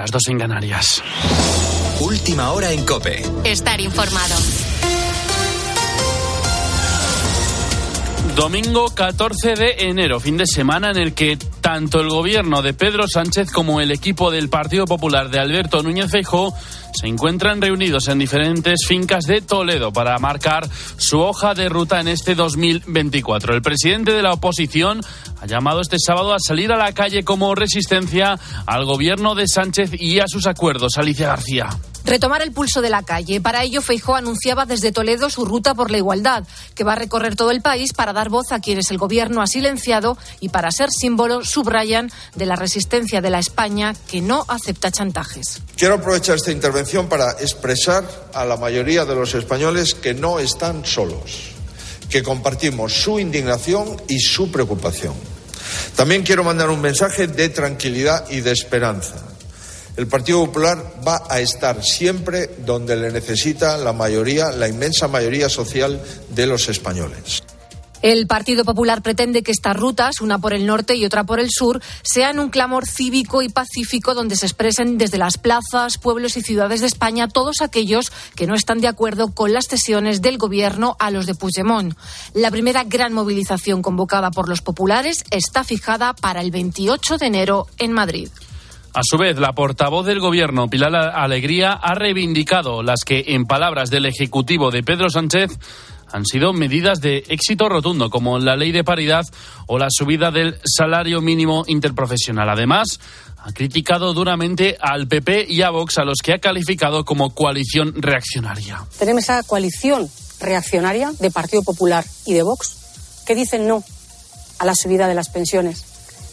las dos en Canarias. Última hora en Cope. Estar informado. Domingo 14 de enero, fin de semana en el que tanto el gobierno de Pedro Sánchez como el equipo del Partido Popular de Alberto Núñez Feijóo se encuentran reunidos en diferentes fincas de Toledo para marcar su hoja de ruta en este 2024. El presidente de la oposición ha llamado este sábado a salir a la calle como resistencia al gobierno de Sánchez y a sus acuerdos. Alicia García. Retomar el pulso de la calle. Para ello, Feijó anunciaba desde Toledo su ruta por la igualdad, que va a recorrer todo el país para dar voz a quienes el gobierno ha silenciado y para ser símbolo, subrayan, de la resistencia de la España que no acepta chantajes. Quiero aprovechar esta intervención para expresar a la mayoría de los españoles que no están solos, que compartimos su indignación y su preocupación. También quiero mandar un mensaje de tranquilidad y de esperanza el Partido Popular va a estar siempre donde le necesita la mayoría, la inmensa mayoría social de los españoles. El Partido Popular pretende que estas rutas, una por el norte y otra por el sur, sean un clamor cívico y pacífico donde se expresen desde las plazas, pueblos y ciudades de España todos aquellos que no están de acuerdo con las cesiones del gobierno a los de Puigdemont. La primera gran movilización convocada por los populares está fijada para el 28 de enero en Madrid. A su vez, la portavoz del Gobierno, Pilar Alegría, ha reivindicado las que, en palabras del Ejecutivo de Pedro Sánchez, han sido medidas de éxito rotundo, como la ley de paridad o la subida del salario mínimo interprofesional. Además, ha criticado duramente al PP y a Vox, a los que ha calificado como coalición reaccionaria. Tenemos esa coalición reaccionaria de Partido Popular y de Vox que dicen no a la subida de las pensiones,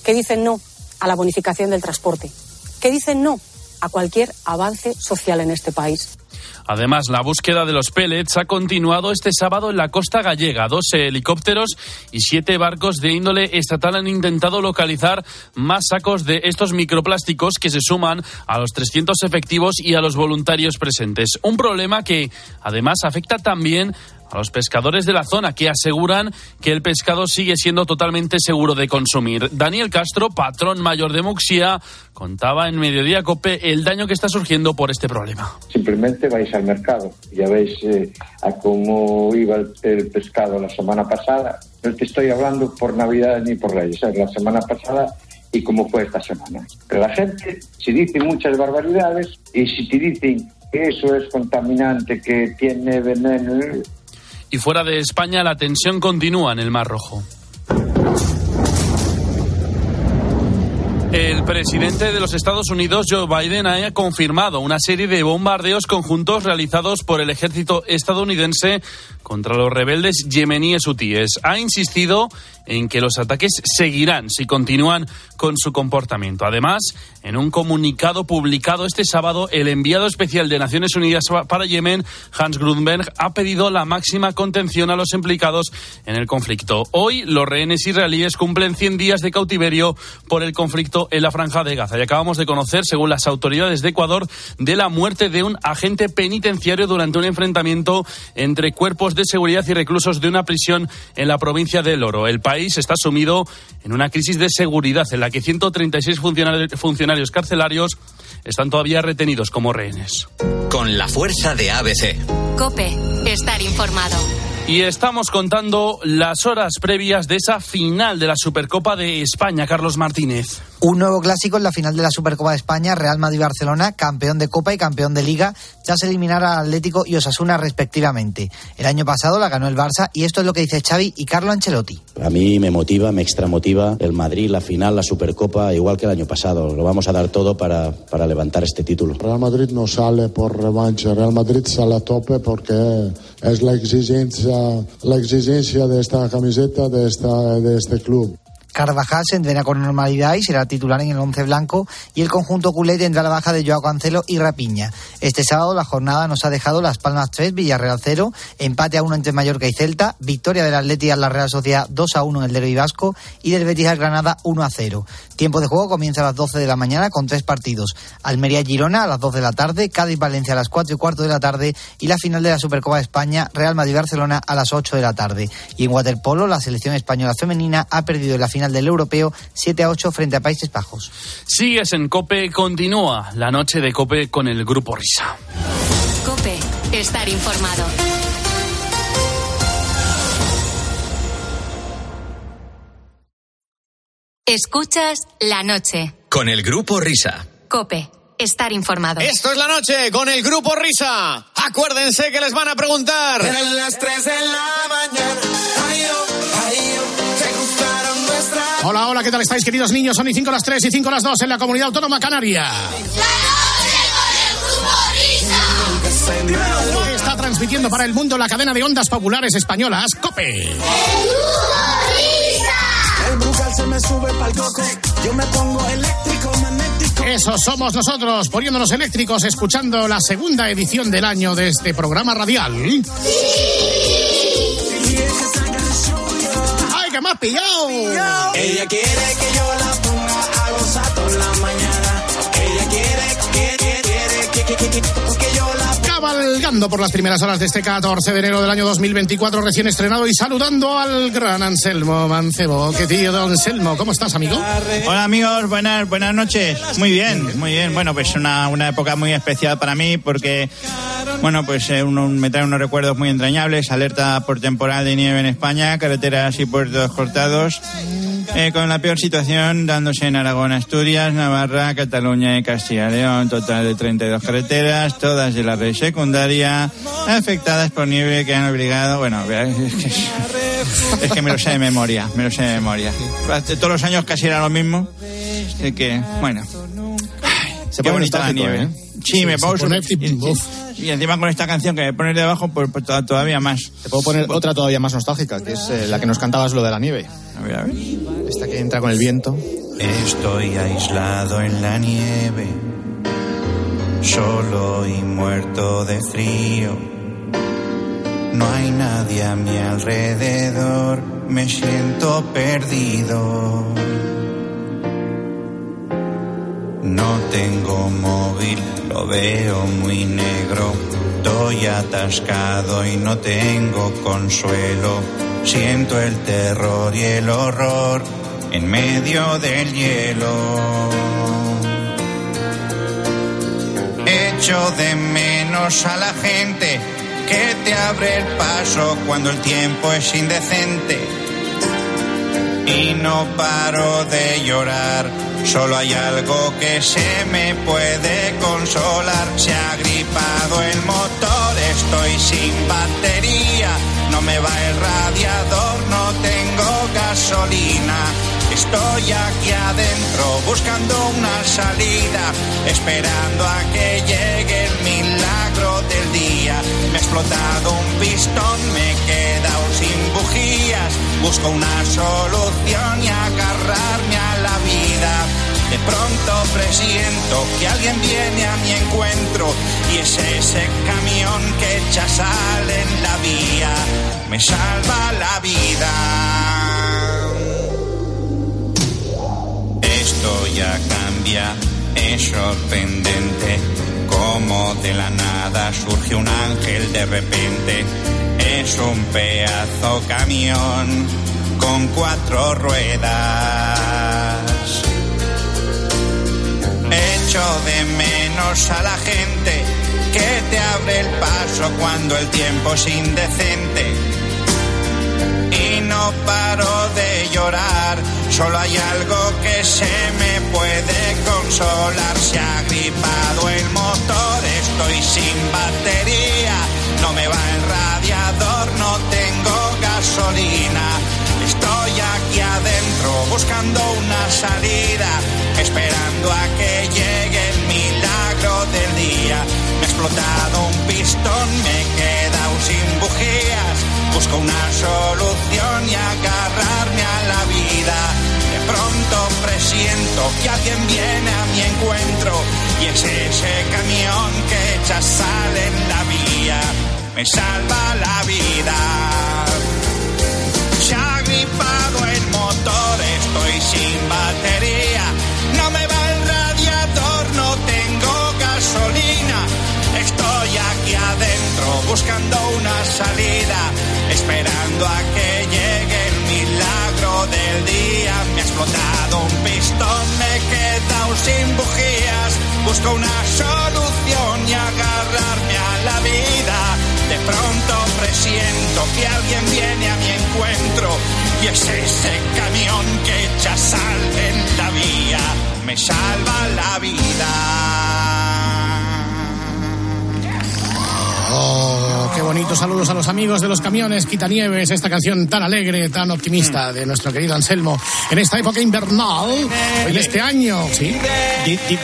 que dicen no a la bonificación del transporte, que dicen no a cualquier avance social en este país. Además, la búsqueda de los pellets ha continuado este sábado en la costa gallega. Dos helicópteros y siete barcos de índole estatal han intentado localizar más sacos de estos microplásticos que se suman a los 300 efectivos y a los voluntarios presentes. Un problema que además afecta también a los pescadores de la zona que aseguran que el pescado sigue siendo totalmente seguro de consumir. Daniel Castro, patrón mayor de Muxia, contaba en Mediodía Cope el daño que está surgiendo por este problema. Simplemente vais al mercado, ya veis eh, a cómo iba el, pescado la semana pasada. No te estoy hablando por Navidad ni por Reyes, es la semana pasada y cómo fue esta semana. Pero la gente, si dice muchas barbaridades y si te dicen que eso es contaminante, que tiene veneno, y fuera de España la tensión continúa en el Mar Rojo. El presidente de los Estados Unidos, Joe Biden, ha confirmado una serie de bombardeos conjuntos realizados por el ejército estadounidense contra los rebeldes yemeníes hutíes. Ha insistido en que los ataques seguirán si continúan con su comportamiento. Además, en un comunicado publicado este sábado, el enviado especial de Naciones Unidas para Yemen, Hans Grundberg, ha pedido la máxima contención a los implicados en el conflicto. Hoy, los rehenes israelíes cumplen 100 días de cautiverio por el conflicto en la franja de Gaza. Y acabamos de conocer, según las autoridades de Ecuador, de la muerte de un agente penitenciario durante un enfrentamiento entre cuerpos de seguridad y reclusos de una prisión en la provincia de Loro. El país está sumido en una crisis de seguridad en la que 136 funcionarios carcelarios están todavía retenidos como rehenes. Con la fuerza de ABC. Cope, estar informado. Y estamos contando las horas previas de esa final de la Supercopa de España, Carlos Martínez. Un nuevo clásico en la final de la Supercopa de España, Real Madrid-Barcelona, campeón de Copa y campeón de Liga, ya se eliminaron al Atlético y Osasuna respectivamente. El año pasado la ganó el Barça y esto es lo que dice Xavi y Carlo Ancelotti. A mí me motiva, me extramotiva el Madrid, la final, la Supercopa, igual que el año pasado. Lo vamos a dar todo para, para levantar este título. Real Madrid no sale por revancha, Real Madrid sale a tope porque es la exigencia, la exigencia de esta camiseta, de, esta, de este club. Carvajal se entrena con normalidad y será titular en el once blanco y el conjunto culé tendrá la baja de Joao Cancelo y Rapiña. Este sábado la jornada nos ha dejado Las Palmas 3, Villarreal 0, empate a 1 entre Mallorca y Celta, victoria del Atleti a la Real Sociedad 2 a 1 en el Derby Vasco y del Betis al Granada 1 a 0. Tiempo de juego comienza a las 12 de la mañana con tres partidos. Almería Girona a las 2 de la tarde, Cádiz Valencia a las 4 y cuarto de la tarde y la final de la Supercopa de España, Real Madrid Barcelona a las 8 de la tarde. Y en waterpolo la selección española femenina ha perdido en la final final del europeo 7 a 8 frente a Países Bajos. Sigues en Cope, continúa la noche de Cope con el Grupo Risa. Cope, estar informado. Escuchas la noche. Con el Grupo Risa. Cope, estar informado. Esto es la noche con el Grupo Risa. Acuérdense que les van a preguntar. Eran las 3 de la mañana. Ay, oh, ay, oh. Hola, hola, ¿qué tal estáis, queridos niños? Son y 5 las 3 y 5 las 2 en la comunidad autónoma canaria. Está transmitiendo para el mundo la cadena de ondas populares españolas COPE. El brugal se me sube pa'l coco. Yo me pongo eléctrico, magnético. Eso somos nosotros, poniéndonos eléctricos, escuchando la segunda edición del año de este programa radial. ¡Ay, que has pillado! Ella quiere que yo la ponga a gozar toda la mañana. Ella quiere, quiere, quiere, que, que, que, Cabalgando por las primeras horas de este 14 de enero del año 2024, recién estrenado y saludando al gran Anselmo Mancebo. ¿Qué tío, don Anselmo? ¿Cómo estás, amigo? Hola amigos, buenas, buenas noches. Muy bien, muy bien. Bueno, pues una, una época muy especial para mí porque, bueno, pues eh, uno, me trae unos recuerdos muy entrañables. Alerta por temporal de nieve en España, carreteras y puertos cortados. Eh, con la peor situación dándose en Aragón, Asturias, Navarra, Cataluña y Castilla y León. Total de 32 carreteras, todas de la red secundaria, afectadas por nieve que han obligado, bueno, es que, es que me lo sé de memoria, me lo sé de memoria. Todos los años casi era lo mismo. Así que, bueno. Se Qué bonita la nieve. ¿eh? Sí, me pongo su- y, y encima con esta canción que me pones debajo, pues, pues toda- todavía más. Te puedo poner otra todavía más nostálgica, que es eh, la que nos cantabas lo de la nieve. A ver, a ver. Esta que entra con el viento. Estoy aislado en la nieve, solo y muerto de frío. No hay nadie a mi alrededor, me siento perdido. No tengo móvil, lo veo muy negro. Estoy atascado y no tengo consuelo. Siento el terror y el horror en medio del hielo. Echo de menos a la gente que te abre el paso cuando el tiempo es indecente. Y no paro de llorar, solo hay algo que se me puede consolar. Se ha gripado el motor, estoy sin batería, no me va el radiador, no tengo gasolina. Estoy aquí adentro buscando una salida, esperando a que llegue el milagro del día. Me ha explotado un pistón, me he quedado sin bujías. Busco una solución y agarrarme a la vida. De pronto presiento que alguien viene a mi encuentro y es ese camión que echa sal en la vía. Me salva la vida. Esto ya cambia, es sorprendente. Como de la nada surge un ángel de repente. Es un pedazo camión con cuatro ruedas. Echo de menos a la gente que te abre el paso cuando el tiempo es indecente y no paro de llorar. Solo hay algo que se me puede consolar. Se ha gripado el motor, estoy sin batería. No me va el radiador, no tengo gasolina. Estoy aquí adentro buscando una salida, esperando a que llegue el milagro del día. Me ha explotado un pistón, me he quedado sin bujías. Busco una solución y alguien viene a mi encuentro y es ese camión que echa sal en la vía. Me salva la vida. Se ha gripado el motor, estoy sin batería. No me va el radiador, no tengo gasolina. Estoy aquí adentro buscando una salida, esperando a que llegue del día me ha explotado un pistón, me he quedado sin bujías, busco una solución y agarrarme a la vida. De pronto presiento que alguien viene a mi encuentro y es ese camión que echa sal en la vía, me salva la vida. Oh, qué bonito. Saludos a los amigos de los camiones Quitanieves, esta canción tan alegre, tan optimista de nuestro querido Anselmo en esta época invernal, en este año.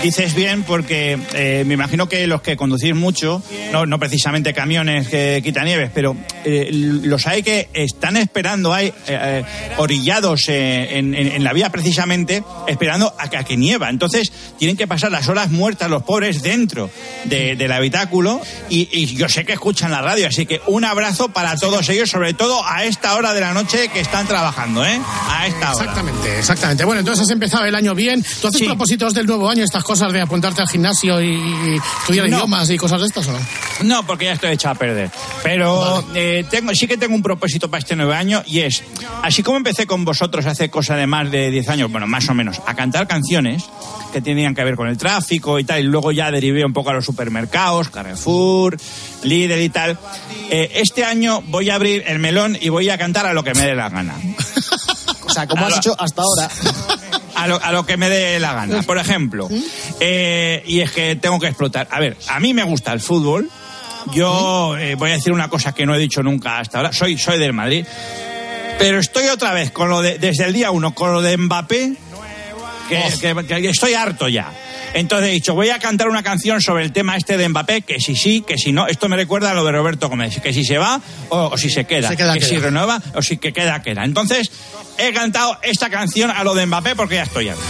Dices bien porque eh, me imagino que los que conducís mucho, no, precisamente camiones que quitan nieves, pero eh, los hay que están esperando, hay eh, orillados en, la vía precisamente, esperando a que, a que nieva. Entonces tienen que pasar las horas muertas los pobres dentro de- del habitáculo y, y yo sé que escuchan la radio, así que un abrazo para todos ellos, sobre todo a esta hora de la noche que están trabajando, ¿eh? A esta hora. Exactamente, exactamente. Bueno, entonces has empezado el año bien. ¿Tú haces propósitos del nuevo año, estas cosas de apuntarte al gimnasio y, estudiar No. idiomas y cosas de estas o no? No, porque ya estoy hecha a perder. Pero eh, tengo, sí que tengo un propósito para este nuevo año y es, así como empecé con vosotros hace cosa de más de 10 años, bueno, más o menos, a cantar canciones que tenían que ver con el tráfico y tal, y luego ya derivé un poco a los supermercados, Carrefour, Lidl y tal. Eh, este año voy a abrir el melón y voy a cantar a lo que me dé la gana. O sea, como has hecho hasta ahora. A lo, a lo que me dé la gana. Por ejemplo, eh, y es que tengo que explotar. A ver, a mí me gusta el fútbol. Yo eh, voy a decir una cosa que no he dicho nunca hasta ahora. Soy, soy del Madrid. Pero estoy otra vez con lo de, desde el día uno, con lo de Mbappé, que, que- que estoy harto ya. Entonces he dicho, voy a cantar una canción sobre el tema este de Mbappé, que si sí, que si no. Esto me recuerda a lo de Roberto Gómez, que si se va o, o si se queda. Se queda, que si renueva o si que queda, queda. Entonces he cantado esta canción a lo de Mbappé porque ya estoy harto.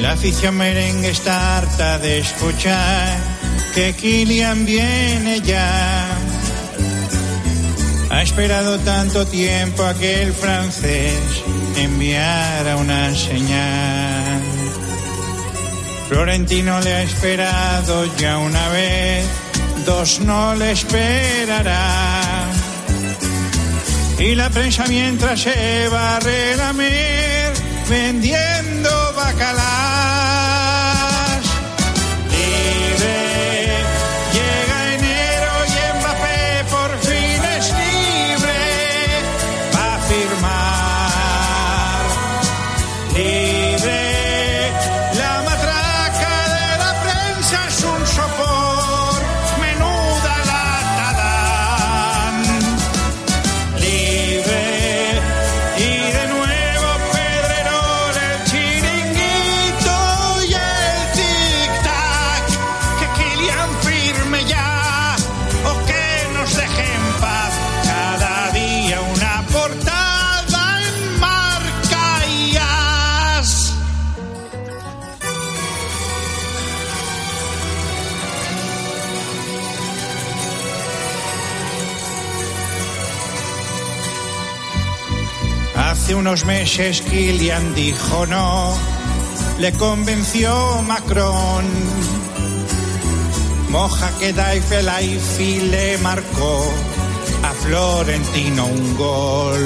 La afición merengue está harta de escuchar que Kylian viene ya. Ha esperado tanto tiempo a que el francés enviara una señal. Florentino le ha esperado ya una vez, dos no le esperará. Y la prensa mientras se va a relamer vendiendo bacalas. Unos meses Kilian dijo no, le convenció Macron. Moja que Laifi le marcó a Florentino un gol.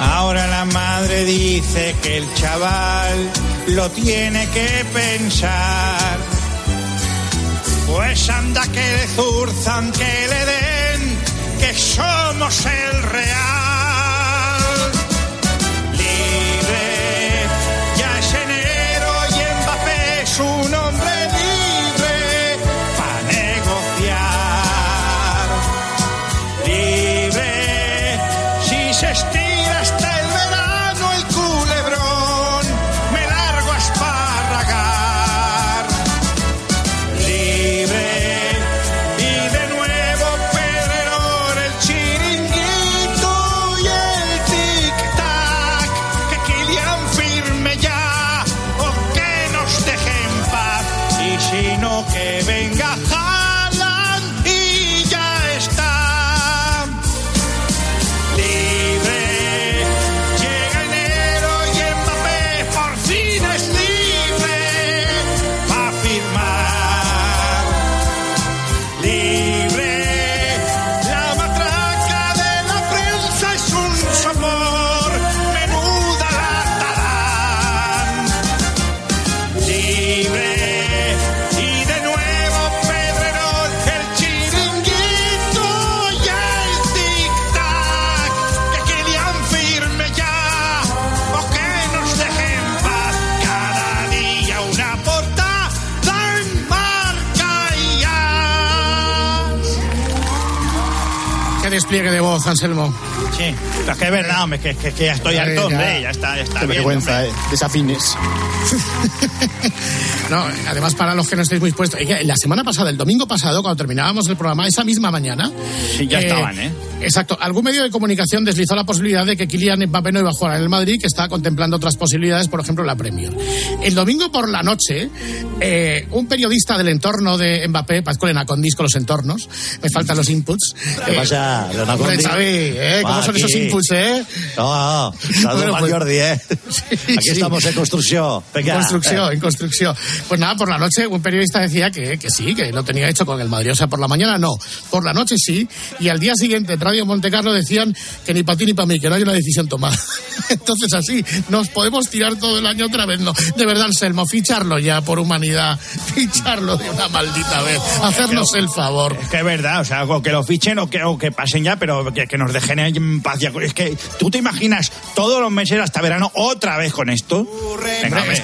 Ahora la madre dice que el chaval lo tiene que pensar. Pues anda que le zurzan, que le den, que somos el real. Despliegue de voz, Anselmo. Sí, es que es verdad, hombre, que, que, que ya estoy harto, ya. hombre, ya está, ya está Qué bien, vergüenza, hombre. eh. Desafines. No, además, para los que no estéis muy puestos, oiga, la semana pasada, el domingo pasado, cuando terminábamos el programa, esa misma mañana. Sí, ya estaban, ¿eh? Exacto. Algún medio de comunicación deslizó la posibilidad de que Kylian Mbappé no iba a jugar en el Madrid, que estaba contemplando otras posibilidades, por ejemplo, la Premier. El domingo por la noche, eh, un periodista del entorno de Mbappé, Pascual Enacondis con los entornos, me faltan los inputs. ¿Qué Eh, pasa, Hombre? Xavi, ¿eh? ¿Cómo son esos inputs, eh? No, no, saludos Bueno, pues- Jordi, ¿eh? Aquí sí. estamos en construcción. En Venga. construcción, en construcción. Pues nada, por la noche un periodista decía que, que sí, que lo tenía hecho con el Madrid. O sea, por la mañana no, por la noche sí. Y al día siguiente en Radio Montecarlo decían que ni para ti ni para mí, que no hay una decisión tomada. Entonces así, nos podemos tirar todo el año otra vez. No, de verdad, Anselmo, ficharlo ya por humanidad. Ficharlo de una maldita vez. Hacernos el favor. Es que es verdad, o sea, o que lo fichen o que, o que pasen ya, pero que, que nos dejen en paz. ya. Es que tú te imaginas todos los meses hasta verano otra vez con esto. Venga, es,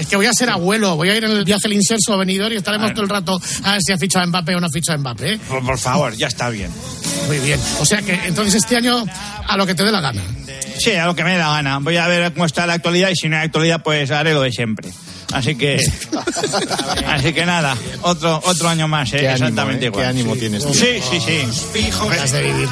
es que voy a ser abuelo, voy a en el viaje al inserso venidor y estaremos todo el rato a ver si ha fichado a Mbappé o no ha fichado a Mbappé. Por, por favor, ya está bien. Muy bien. O sea que entonces este año a lo que te dé la gana. Sí, a lo que me dé la gana. Voy a ver cómo está la actualidad y si no hay actualidad, pues haré lo de siempre. Así que, así que nada, otro otro año más, ¿eh? Ánimo, exactamente ¿eh? igual. Qué ánimo tienes, tío. Sí, sí, sí. Ganas de vivir.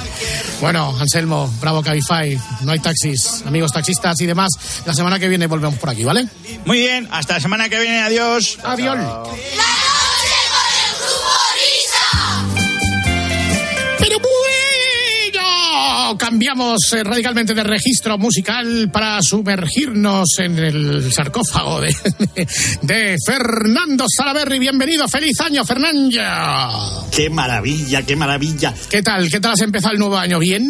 Bueno, Anselmo, bravo Cabify, no hay taxis, amigos taxistas y demás. La semana que viene volvemos por aquí, ¿vale? Muy bien, hasta la semana que viene, adiós. Adiós. Cambiamos eh, radicalmente de registro musical para sumergirnos en el sarcófago de, de Fernando Salaberry. Bienvenido, feliz año, Fernando. Qué maravilla, qué maravilla. ¿Qué tal? ¿Qué tal has empezado el nuevo año? ¿Bien?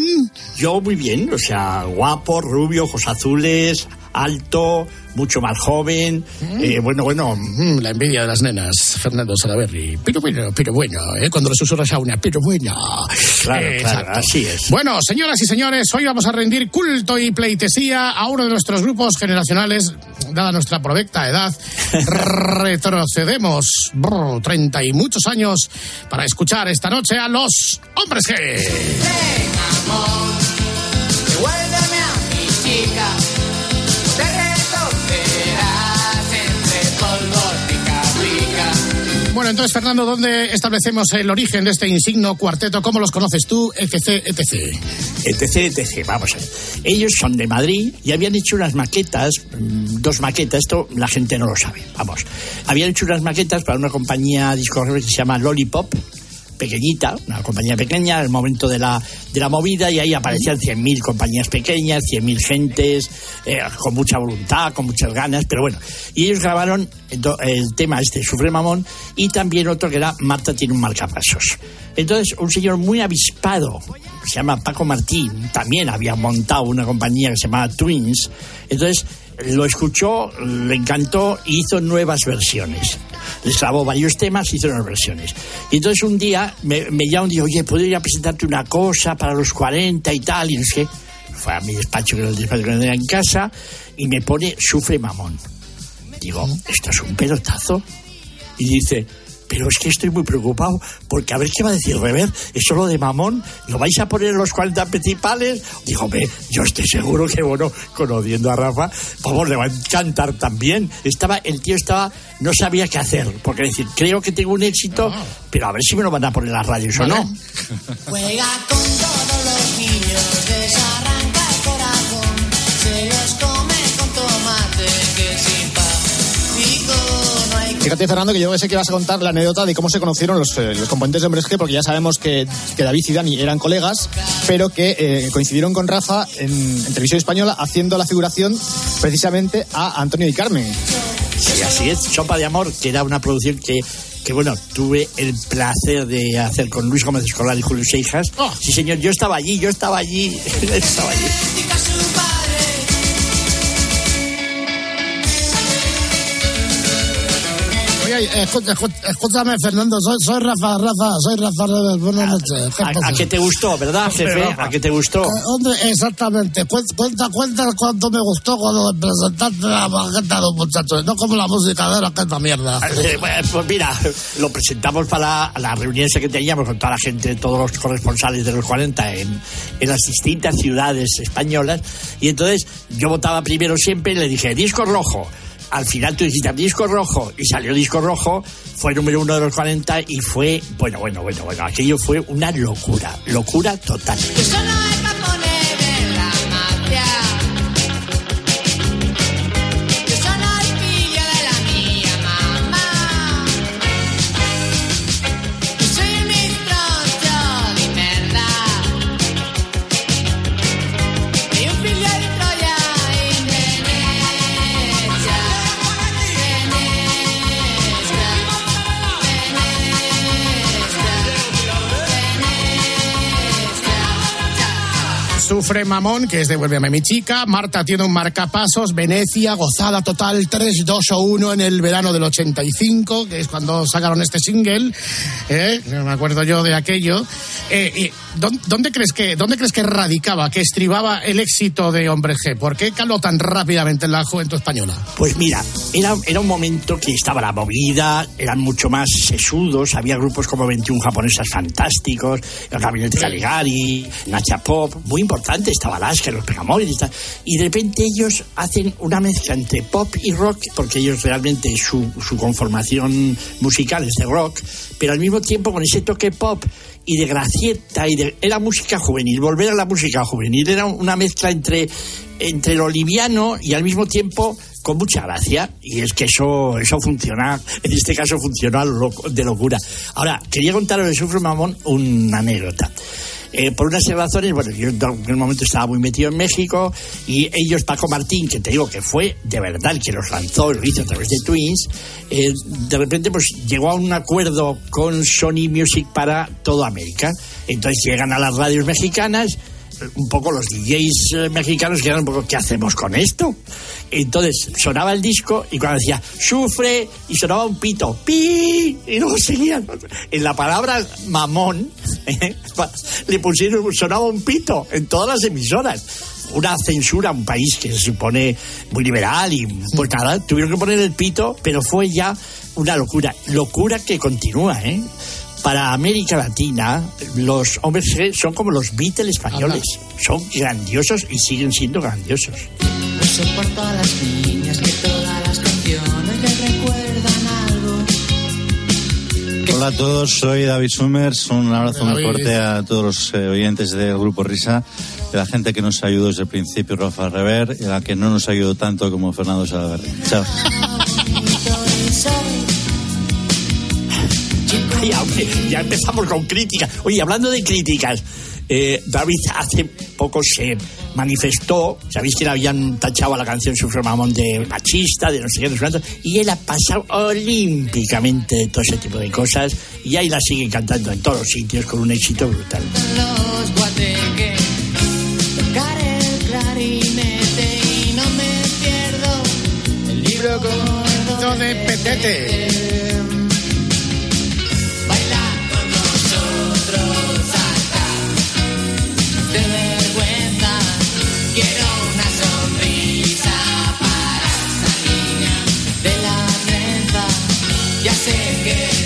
Yo muy bien, o sea, guapo, rubio, ojos azules, alto, mucho más joven. Eh, bueno, bueno, Mm, la envidia de las nenas, Fernando Salaberry. Pero bueno, pero bueno, ¿eh? cuando le susurras a una, pero bueno. Claro, Eh, claro, exacto. así es. Bueno, señoras y señores, hoy vamos a rendir culto y pleitesía a uno de nuestros grupos generacionales, dada nuestra provecta edad. retrocedemos brr, 30 y muchos años para escuchar esta noche a los hombres G. Devuélveme a mi chica. Bueno, entonces, Fernando, ¿dónde establecemos el origen de este insigno cuarteto? ¿Cómo los conoces tú? etc, etc. etc, etc. Vamos a ver. Ellos son de Madrid y habían hecho unas maquetas, mm, dos maquetas, esto la gente no lo sabe, vamos. Habían hecho unas maquetas para una compañía discográfica que se llama Lollipop, pequeñita, una compañía pequeña, al momento de la, de la movida, y ahí aparecían 100.000 compañías pequeñas, 100.000 gentes, eh, con mucha voluntad, con muchas ganas, pero bueno. Y ellos grabaron el tema este, Sufre Mamón, y también otro que era Marta tiene un marcapasos. Entonces, un señor muy avispado, se llama Paco Martín, también había montado una compañía que se llamaba Twins. Entonces, lo escuchó, le encantó y hizo nuevas versiones. Les grabó varios temas, hizo nuevas versiones. Y entonces un día me, me llama y dijo, oye, ¿puedo ir a presentarte una cosa para los 40 y tal? Y no sé. Fue a mi despacho, que era el despacho que tenía en casa, y me pone Sufre Mamón. Digo, ¿esto es un pelotazo? Y dice, pero es que estoy muy preocupado, porque a ver qué va a decir Rever, eso lo de mamón, ¿lo vais a poner en los 40 principales? Digo, ve, yo estoy seguro que, bueno, conociendo a Rafa, vamos, le va a encantar también. Estaba, el tío estaba, no sabía qué hacer, porque decir, creo que tengo un éxito, pero a ver si me lo van a poner las radios o no. Juega con todos los niños, desarranca el corazón, Fíjate, Fernando, que yo sé que vas a contar la anécdota de cómo se conocieron los, eh, los componentes de Hombres G, porque ya sabemos que, que David y Dani eran colegas, pero que eh, coincidieron con Rafa en, en televisión española haciendo la figuración precisamente a Antonio y Carmen. Sí, así es, Sopa de Amor, que era una producción que, que bueno, tuve el placer de hacer con Luis Gómez Escolar y Julio Seijas. Sí, señor, yo estaba allí, yo estaba allí, estaba allí. Escúchame, Fernando, soy, soy Rafa, Rafa, soy Rafa Rebel. Buenas noches. ¿Qué A, a que te gustó, ¿verdad, jefe? ¿A que te gustó? Eh, hombre, exactamente. Cuenta, cuenta, cuenta cuánto me gustó cuando presentaste la maqueta de un muchacho. No como la música de es una mierda. Eh, bueno, Pues mira, lo presentamos para la reunión que teníamos con toda la gente, todos los corresponsales de los 40 en, en las distintas ciudades españolas. Y entonces yo votaba primero siempre y le dije, disco rojo. Al final tú dijiste disco rojo y salió disco rojo, fue número uno de los 40 y fue, bueno, bueno, bueno, bueno, aquello fue una locura, locura total. Sufre Mamón, que es de Vuélveme mi chica. Marta tiene un marcapasos. Venecia, gozada total 3, 2 o 1 en el verano del 85, que es cuando sacaron este single. ¿eh? No Me acuerdo yo de aquello. Eh, y ¿dónde, crees que, ¿Dónde crees que radicaba, que estribaba el éxito de Hombre G? ¿Por qué caló tan rápidamente en la juventud española? Pues mira, era, era un momento que estaba la movida, eran mucho más sesudos, había grupos como 21 japonesas fantásticos, el Gabinete Caligari, Nacha Pop, muy importante, estaba Alaska, los Pegamores y. Y de repente ellos hacen una mezcla entre pop y rock, porque ellos realmente su, su conformación musical es de rock, pero al mismo tiempo con ese toque pop y de gracieta y de era música juvenil. Volver a la música juvenil era una mezcla entre entre lo liviano y al mismo tiempo con mucha gracia. Y es que eso eso funciona en este caso funcionó a lo loco- de locura. Ahora quería contaros de Sufre Mamón una anécdota Eh, por unas razones, bueno, yo en aquel momento estaba muy metido en México y ellos, Paco Martín, que te digo que fue de verdad que los lanzó, lo hizo a través de Twins, eh, de repente pues llegó a un acuerdo con Sony Music para toda América. Entonces llegan a las radios mexicanas, un poco los DJs eh, mexicanos que eran un poco, ¿qué hacemos con esto? Entonces sonaba el disco y cuando decía, sufre, y sonaba un pito, pi, y luego seguían. En la palabra mamón, eh, le pusieron, sonaba un pito en todas las emisoras. Una censura a un país que se supone muy liberal y pues nada, tuvieron que poner el pito, pero fue ya una locura. Locura que continúa, ¿eh? Para América Latina, los hombres G son como los Beatles españoles. Son grandiosos y siguen siendo grandiosos. No soporto a las niñas que todas las canciones les recuerdan algo. Hola a todos, soy David Summers. Un abrazo muy fuerte a todos los eh, oyentes del Grupo Risa, de la gente que nos ayudó desde el principio, Rafa Rever, y a la que no nos ayudó tanto como Fernando Salaverry. Chao. Ay, hombre, ya empezamos con críticas. Oye, hablando de críticas, eh, David hace poco se manifestó, sabéis que le habían tachado a la canción Sufre Mamón de machista, de no sé qué, no sé cuánto, y él ha pasado olímpicamente de todo ese tipo de cosas y ahí la sigue cantando en todos los sitios con un éxito brutal. Los guateques, tocar el clarinete y no me pierdo el libro gordo de petete.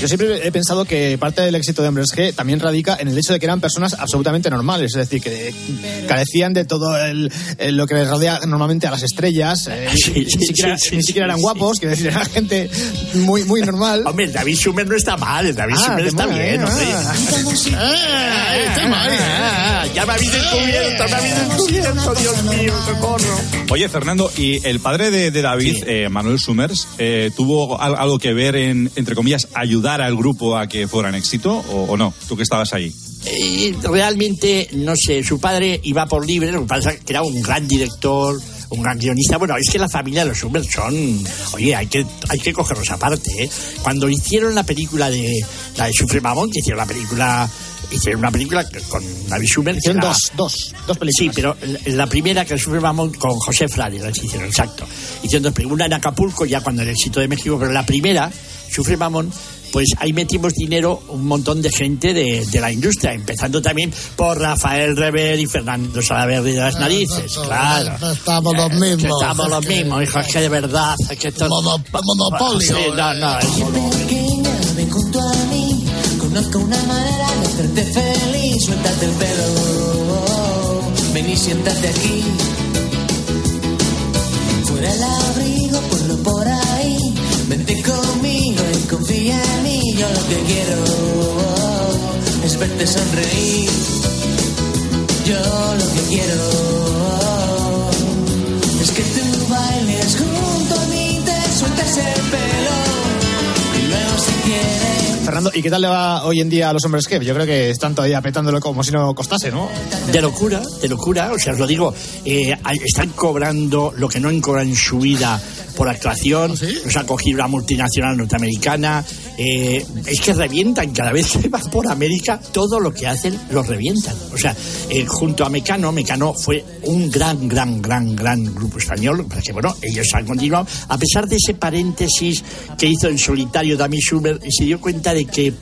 Yo siempre he pensado que parte del éxito de Hombres G también radica en el hecho de que eran personas absolutamente normales, es decir, que carecían de todo el- el- lo que les rodea normalmente a las estrellas, eh, Sí, ni, sí, siquiera, sí, sí, ni siquiera eran guapos, quiero decir, eran gente muy, muy normal. Hombre, David Sumer no está mal, el David Ah, te está mola, bien, eh, hombre. ah. Ah, está mal, eh. ah, Ya me habéis descubierto, me habéis descubierto, Dios mío, socorro. Oye, Fernando, ¿y el padre de, de David, eh, Manuel Summers, eh, tuvo al- algo que ver en, entre comillas, ayudar al grupo a que fueran éxito o, o no? Tú que estabas ahí. Eh, realmente, no sé, su padre iba por libre, lo que pasa es que era un gran director, un gran guionista. Bueno, es que la familia de los Summers son. Oye, hay que, hay que cogerlos aparte, ¿eh? Cuando hicieron la película de. La de Sufre Mamón, que hicieron la película hicieron una película con David Schumer. Hicieron dos, dos, dos películas. Sí, pero la- la primera que Sufre Mamón con José Frade, las hicieron, exacto. Hicieron dos películas, una en Acapulco, ya cuando el éxito de México, pero la primera, Sufre Mamón, pues ahí metimos dinero un montón de gente de, de la industria, empezando también por Rafael Rever y Fernando Salaverri de las narices, claro. Estamos los mismos. estamos los mismos, hijo, es que de verdad, es que esto... monopolio. Sí, no, no, es- pequeña, ven junto a mí. Conozco una manera de hacerte feliz. Suéltate el pelo. Ven y siéntate aquí. Fuera el abrigo, ponlo por Yo lo que quiero es verte sonreír. Yo lo que quiero es que tú bailes junto a mí, te sueltes el pelo. Y luego si quieres. Fernando, ¿y qué tal le va hoy en día a los hombres que Yo creo que están todavía apretándolo como si no costase, ¿no? De locura, de locura, o sea, os lo digo, eh, están cobrando lo que no han cobrado en su vida por actuación, nos ha cogido una multinacional norteamericana, eh, es que revientan cada vez que van por América, todo lo que hacen lo revientan. O sea, eh, junto a Mecano, Mecano fue un gran, gran, gran, gran grupo español, porque bueno, ellos han continuado, a pesar de ese paréntesis que hizo en solitario Dami Schumer, y se dio cuenta de que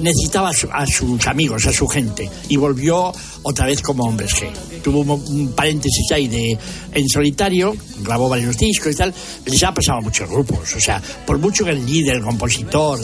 necesitaba a, su- a sus amigos, a su gente, y volvió otra vez como hombres G. Tuvo un, un paréntesis ahí de en solitario, grabó varios discos y tal, les ha pasado a muchos grupos, o sea, por mucho que el líder, el compositor,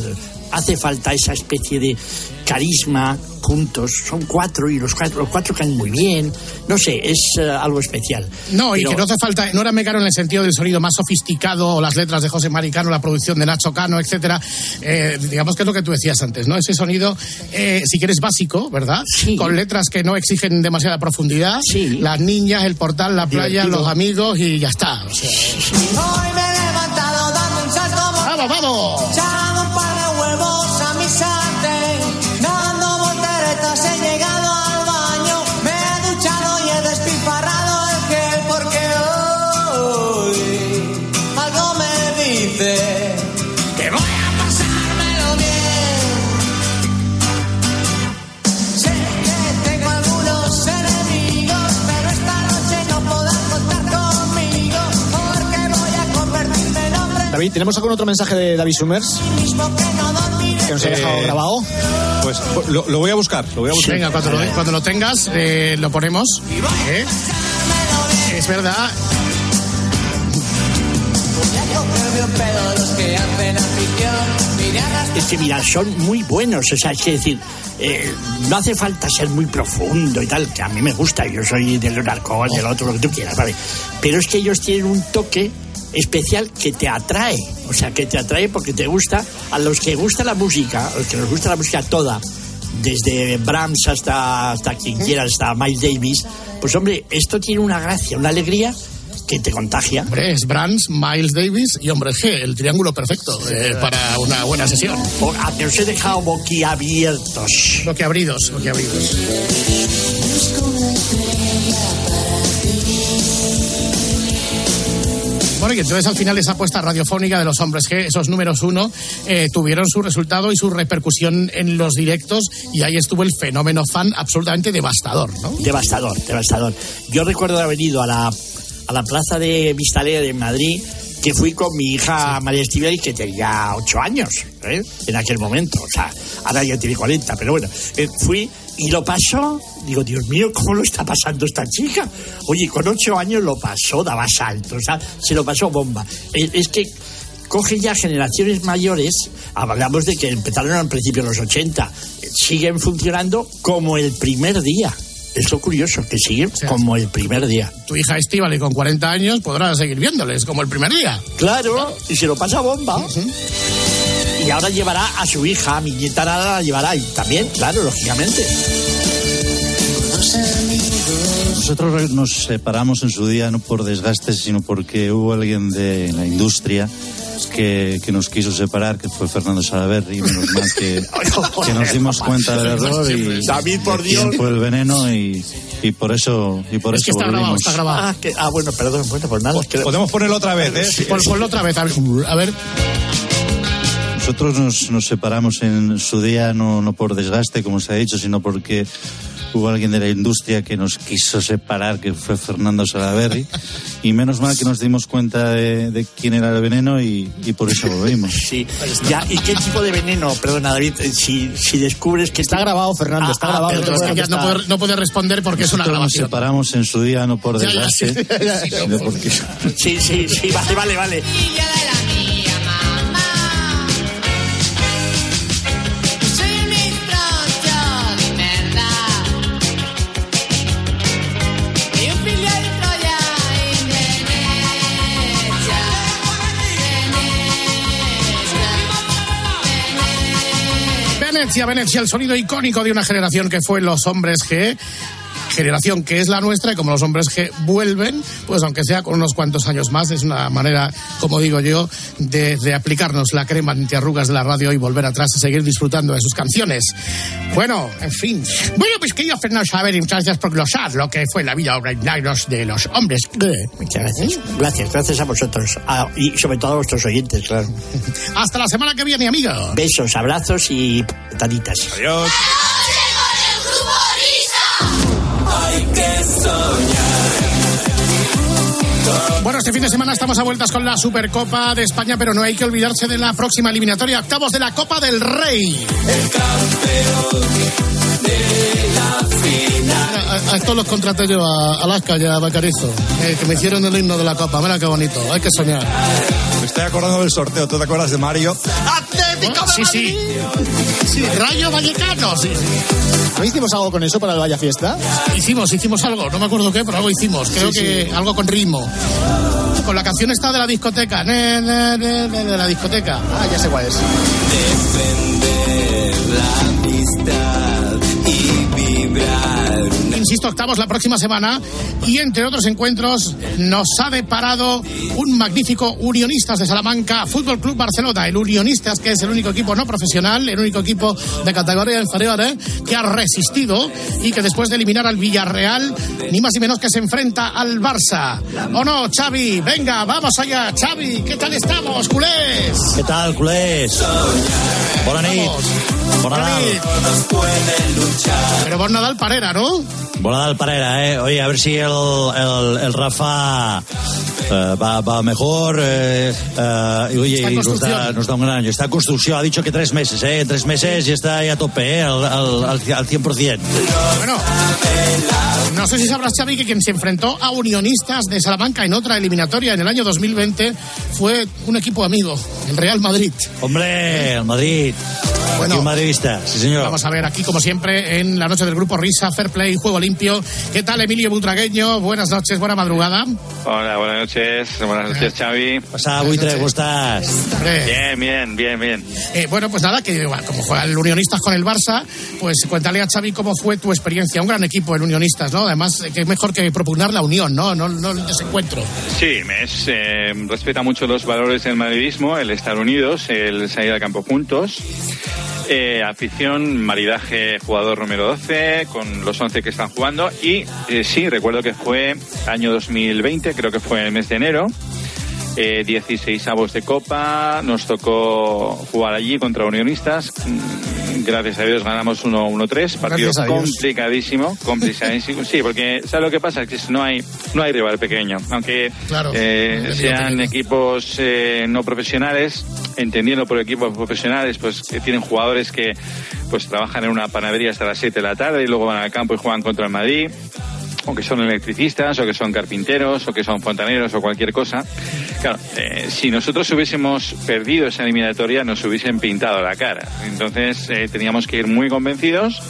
hace falta esa especie de carisma juntos, son cuatro y los cuatro, los cuatro caen muy bien, no sé, es eh, algo especial. No, y que no hace falta, no era Mecano en el sentido del sonido más sofisticado, o las letras de José Maricano, la producción de Nacho Cano, etcétera. Eh, digamos que es lo que tú decías antes, ¿no? Ese sonido, eh, si quieres básico, ¿verdad? Con letras que no exigen demasiada profundidad. Las niñas, el portal, la playa, Divertido. los amigos y ya está. O sea, Hoy me he levantado dando un salto. ¡Vamos, vamos! David, ¿tenemos algún otro mensaje de David Summers que nos ha dejado Eh, grabado? Pues lo, lo voy a buscar, lo voy a buscar. Venga, cuando lo, cuando lo tengas, eh, lo ponemos. ¿eh? Es verdad. Es que mira, son muy buenos, o sea, es que decir, eh, no hace falta ser muy profundo y tal, que a mí me gusta, yo soy de Leonardo del otro, lo que tú quieras, ¿vale? Pero es que ellos tienen un toque especial que te atrae, o sea, que te atrae porque te gusta, a los que gusta la música, a los que nos gusta la música toda, desde Brahms hasta, hasta quien quiera, hasta Miles Davis, pues hombre, esto tiene una gracia, una alegría que te contagia. Hombre, es Brands, Miles Davis y Hombre G, el triángulo perfecto eh, para una buena sesión. O- a que os he dejado boquiabiertos. Boquiabridos, boquiabridos. Bueno, y entonces al final esa apuesta radiofónica de los hombres G, esos números uno, eh, tuvieron su resultado y su repercusión en los directos y ahí estuvo el fenómeno fan absolutamente devastador, ¿no? Devastador, devastador. Yo recuerdo haber ido a la, a la plaza de Vistalegre de Madrid, que fui con mi hija María Estiveri, que tenía ocho años, ¿eh? en aquel momento. O sea, ahora ya tiene 40, pero bueno, eh, fui y lo pasó. Digo, Dios mío, ¿cómo lo está pasando esta chica? Oye, con ocho años lo pasó, daba saltos, o sea, se lo pasó bomba. Eh, es que coge ya generaciones mayores, hablamos de que empezaron al principio de los 80, eh, siguen funcionando como el primer día. Es lo curioso, que siguen como el primer día. Tu hija Estíbal con 40 años podrá seguir viéndoles como el primer día. Claro, y se lo pasa bomba. Y ahora llevará a su hija, a mi nieta Nara la llevará y también, claro, lógicamente. Nosotros nos separamos en su día no por desgastes, sino porque hubo alguien de la industria que, que nos quiso separar, que fue Fernando Salaverri, y menos mal que, que nos dimos cuenta del error y David, por Dios. fue el veneno y, y por eso y por Es que eso está grabado, volvimos. está grabado. Ah, que- ah, bueno, perdón, bueno, pues nada. es que- Podemos ponerlo otra vez, ¿eh? Pon- ponlo otra vez, a ver. A ver. Nosotros nos, nos separamos en su día no, no por desgaste, como se ha dicho, sino porque hubo alguien de la industria que nos quiso separar, que fue Fernando Salaberry, y menos mal que nos dimos cuenta de, de quién era el veneno y, y por eso volvimos. Sí, ya, ¿y qué tipo de veneno? Perdona, David, eh, si, si descubres que... Está grabado, Fernando, está grabado. perdón, Es que ya no puede, no puede responder porque es una Nosotros nos grabación. separamos en su día no por Ya, ya, sí. desgaste, sino porque... Sí, sí, sí, vale, vale, vale. Venecia, Venecia, el sonido icónico de una generación que fue los hombres G. Generación que es la nuestra y como los hombres G vuelven, pues aunque sea con unos cuantos años más, es una manera, como digo yo, de, de aplicarnos la crema antiarrugas de la radio y volver atrás y seguir disfrutando de sus canciones. Bueno, en fin. Bueno, pues querido Fernando Saber, y muchas gracias por glosar lo que fue la vida, obra y milagros de los hombres. Muchas gracias. Gracias, gracias a vosotros. Y sobre todo a vuestros oyentes, claro. Hasta la semana que viene, amigos. Besos, abrazos y pataditas. Adiós. Este fin de semana estamos a vueltas con la Supercopa de España, pero no hay que olvidarse de la próxima eliminatoria, octavos de la Copa del Rey. A, a estos los contraté yo, a Alaska y a Bacarizo, eh, que me hicieron el himno de la Copa. Mira qué bonito, hay que soñar. Me estoy acordando del sorteo. ¿Tú te acuerdas de Mario? Oh, sí, sí. Sí, Rayo Vallecano, sí. ¿No hicimos algo con eso para el Vaya Fiesta? Hicimos, hicimos algo, no me acuerdo qué, pero algo hicimos. Creo Sí, que sí. algo con ritmo. Con la canción esta de la discoteca. Ne, ne, ne, de la discoteca. Ah, ya sé cuál es. Defender la amistad y vibrar Insisto, octavos la próxima semana y entre otros encuentros nos ha deparado un magnífico Unionistas de Salamanca Fútbol Club Barcelona. El Unionistas, que es el único equipo no profesional, el único equipo de categoría inferior ¿eh? que ha resistido y que después de eliminar al Villarreal, ni más ni menos que se enfrenta al Barça. ¿O no, Xavi? Venga, vamos allá, Xavi. ¿Qué tal estamos, culés? Què tal, culers? Bona nit. Bona Nadal. Pero por Nadal Parera, ¿no? Bona Nadal, Parera, ¿eh? Oye, a ver si el, el, el Rafa eh, va, va mejor. eh, eh, y oye, y nos da, construcción. nos da un gran año. Está en construcción, ha dicho que tres meses, ¿eh? Tres meses ya está ahí a tope, ¿eh? Al, al, al 100%. Bueno, no sé si sabrás, Xavi, que quien se enfrentó a Unionistas de Salamanca en otra eliminatoria en el año 2020 fue un equipo amigo, el Real Madrid. Hombre, el Madrid. Bueno. Un madridista, sí señor. Vamos a ver aquí, como siempre, en la noche del grupo Risa, Fair Play, Juego Limpio. ¿Qué tal, Emilio Butragueño? Buenas noches, buena madrugada. Hola, buenas noches. Buenas noches, Xavi. Pasa, buitre, ¿cómo estás? Bien, bien, bien, bien. Eh, bueno, pues nada, que bueno, como juega el Unionistas con el Barça, pues cuéntale a Xavi cómo fue tu experiencia. Un gran equipo el Unionistas, ¿no? Además, eh, que es mejor que propugnar la unión, ¿no? No, no el desencuentro. Sí, es, eh, respeta mucho los valores del madridismo, el estar unidos, el salir al campo juntos. Eh, afición, maridaje, jugador número 12, con los 11 que están jugando. Y eh, sí, recuerdo que fue año 2020, creo que fue el mes de enero. Eh, 16 avos de Copa, nos tocó jugar allí contra Unionistas. Gracias a Dios ganamos 1-1-3, partido complicadísimo, complicadísimo. Sí, porque ¿sabes lo que pasa? Que no hay, no hay rival pequeño. Aunque Claro, eh, sean pequeño. equipos eh, no profesionales, entendiendo por equipos profesionales, pues que tienen jugadores que pues trabajan en una panadería hasta las 7 de la tarde y luego van al campo y juegan contra el Madrid o que son electricistas, o que son carpinteros, o que son fontaneros, o cualquier cosa. Claro, eh, si nosotros hubiésemos perdido esa eliminatoria, nos hubiesen pintado la cara. Entonces, eh, teníamos que ir muy convencidos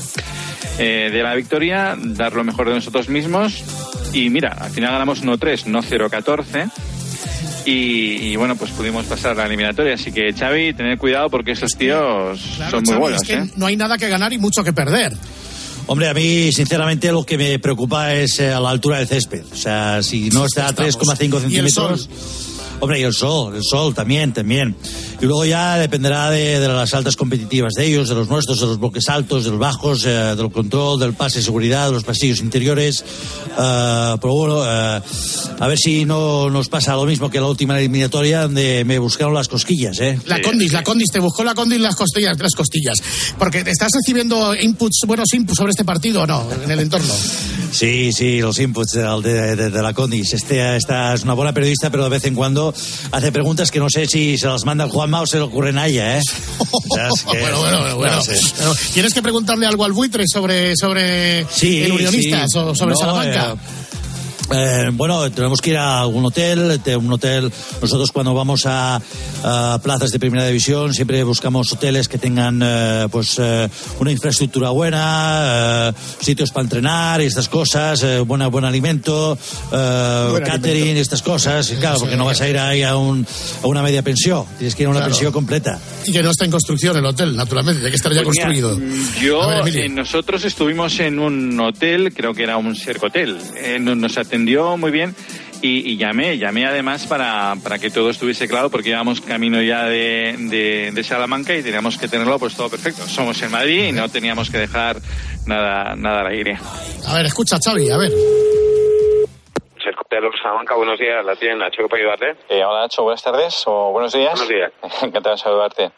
eh, de la victoria, dar lo mejor de nosotros mismos. Y mira, al final ganamos 1-3, no 0-14. Y, y bueno, pues pudimos pasar la eliminatoria. Así que, Xavi, tener cuidado porque esos tíos Claro, son muy Xavi, buenos. es que ¿eh? no hay nada que ganar y mucho que perder. Hombre, a mí, sinceramente, lo que me preocupa es eh, la altura del césped. O sea, si no está a 3,5 Y el centímetros. Hombre, y el sol, el sol también, también. Y luego ya dependerá de, de las altas competitivas de ellos, de los nuestros, de los bloques altos, de los bajos, eh, del control, del pase de seguridad, de los pasillos interiores. Eh, pero bueno, eh, a ver si no nos pasa lo mismo que la última eliminatoria donde me buscaron las cosquillas, ¿eh? La Condis, la Condis, te buscó la Condis las costillas, las costillas. Porque te estás recibiendo inputs, buenos inputs sobre este partido o no, en el entorno. Sí, sí, los inputs de, de- de- de la Condis. Este, esta es una buena periodista, pero de vez en cuando hace preguntas que no sé si se las manda Juanma o se le ocurren a ella, ¿eh? Que- Bueno, bueno, bueno. bueno. no sé. Pero, ¿Tienes que preguntarle algo al buitre sobre, sobre Sí, el unionista, sí. o sobre No, Salamanca? Eh, bueno, tenemos que ir a algún hotel, de un hotel. Nosotros cuando vamos a, a plazas de primera división siempre buscamos hoteles que tengan eh, pues eh, una infraestructura buena, eh, sitios para entrenar y estas cosas, eh, buena, buen alimento, eh, Buen catering, alimento. estas cosas. Y claro, porque no vas a ir ahí a, un, a una media pensión, tienes que ir a una Claro. pensión completa. Y que no está en construcción el hotel, naturalmente, tiene que estar ya Pues construido. Yo, A ver, Emilio. eh, nosotros estuvimos en un hotel, creo que era un Cercotel, eh, no- nos atendió muy bien y, y llamé, llamé además para, para que todo estuviese claro porque íbamos camino ya de, de- de Salamanca y teníamos que tenerlo pues todo perfecto. Somos en Madrid y no teníamos que dejar nada, nada al aire. A ver, escucha, Xavi, a ver. Salamanca, buenos días, la tiene Nacho, ¿qué puedo ayudarte? Eh, hola Nacho, buenas tardes o buenos días. Buenos días. Encantado de saludarte.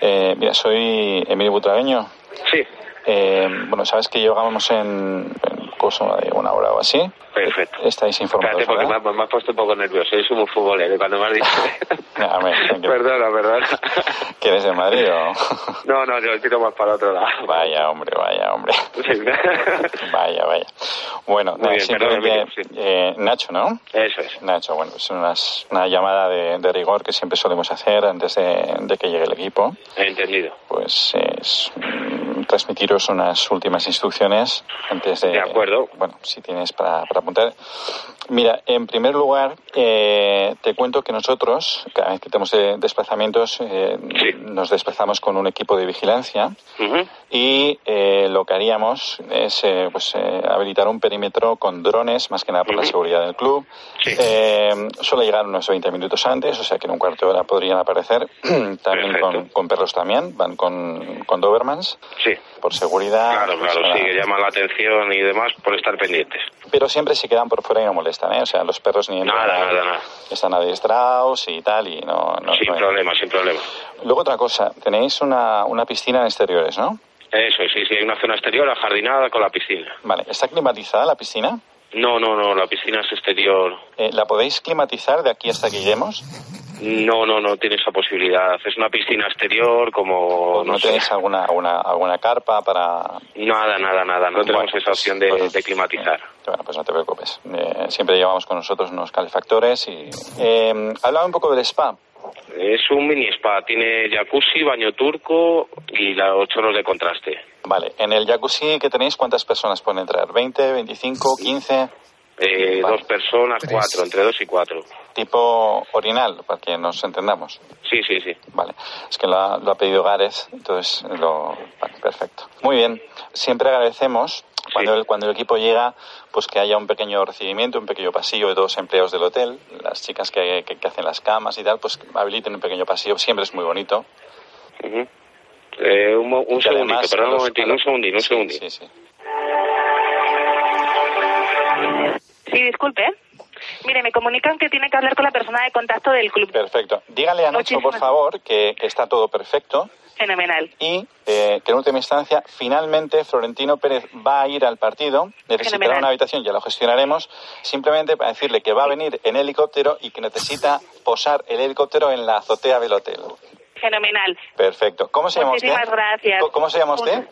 Eh, mira, soy Emilio Butragueño. Sí. Eh, bueno, sabes que llegamos en, en curso de una hora o así. Perfecto. Estáis informados, Espérate, porque me, me has puesto un poco nervioso, soy muy futbolero cuando me has dicho... A ver, que- perdona, perdona. ¿Que eres de Madrid o...? No, no, yo tiro más para otro lado. Vaya, hombre, vaya, hombre. Vaya, vaya. Bueno, nada, bien, simplemente, sí. eh, Nacho, ¿no? Eso es. Nacho, bueno, es unas- una llamada de, de rigor que siempre solemos hacer antes de, de que llegue el equipo. He entendido. Pues es transmitiros unas últimas instrucciones antes de... De acuerdo. Bueno, si tienes para, para apuntar. Mira, en primer lugar, eh, te cuento que nosotros, cada vez que tenemos eh, desplazamientos, eh, nos desplazamos con un equipo de vigilancia y eh, lo que haríamos es eh, pues, eh, habilitar un perímetro con drones, más que nada por la seguridad del club. Eh, suele llegar unos 20 minutos antes, o sea que en un cuarto de hora podrían aparecer. también con, con perros también, van con, con Dobermans. Sí. Por seguridad. Claro, pues, claro, sí, que llaman la atención y demás por estar pendientes. Pero siempre se quedan por fuera y no molestan, ¿eh? O sea, los perros ni entran, Nada, nada, nada. están adiestrados y tal, y no... no Sin no problema, sin problema. Luego otra cosa, tenéis una, una piscina en exteriores, ¿no? Eso, sí, sí, hay una zona exterior ajardinada con la piscina. Vale, ¿está climatizada la piscina? No, no, no, la piscina es exterior. Eh, ¿La podéis climatizar de aquí hasta que lleguemos? No, no, no tiene esa posibilidad. Es una piscina exterior como... ¿No, sé. tenéis alguna, alguna, alguna carpa para...? Nada, nada, nada. No tenemos esa opción de, de climatizar. Bueno, pues no te preocupes. Eh, siempre llevamos con nosotros unos calefactores y... Eh, hablaba un poco del spa. Es un mini spa. Tiene jacuzzi, baño turco y los choros de contraste. Vale, en el jacuzzi que tenéis, ¿cuántas personas pueden entrar? ¿20, 25, 15? Eh, Dos personas, cuatro, entre dos y cuatro. Tipo orinal, para que nos entendamos. Sí, sí, sí. Vale, es que lo ha, lo ha pedido Gares, entonces lo... Vale, perfecto. Muy bien, siempre agradecemos cuando, el, cuando el equipo llega, pues que haya un pequeño recibimiento, un pequeño pasillo de los empleados del hotel, las chicas que, que- que hacen las camas y tal, pues habiliten un pequeño pasillo, siempre es muy bonito. Ujú. Eh, un, un segundito, perdón un momentito, un segundito, un segundito. Sí, sí. Disculpe. Mire, me comunican que tiene que hablar con la persona de contacto del club. Perfecto. Dígale a Nacho, por favor, que, está todo perfecto Fenomenal. y eh, que en última instancia, finalmente, Florentino Pérez va a ir al partido, necesitará Fenomenal. una habitación, ya lo gestionaremos, simplemente para decirle que va a venir en helicóptero y que necesita posar el helicóptero en la azotea del hotel. Fenomenal. Perfecto. ¿Cómo se llama usted? Muchísimas gracias. ¿Cómo- ¿Cómo se llama usted?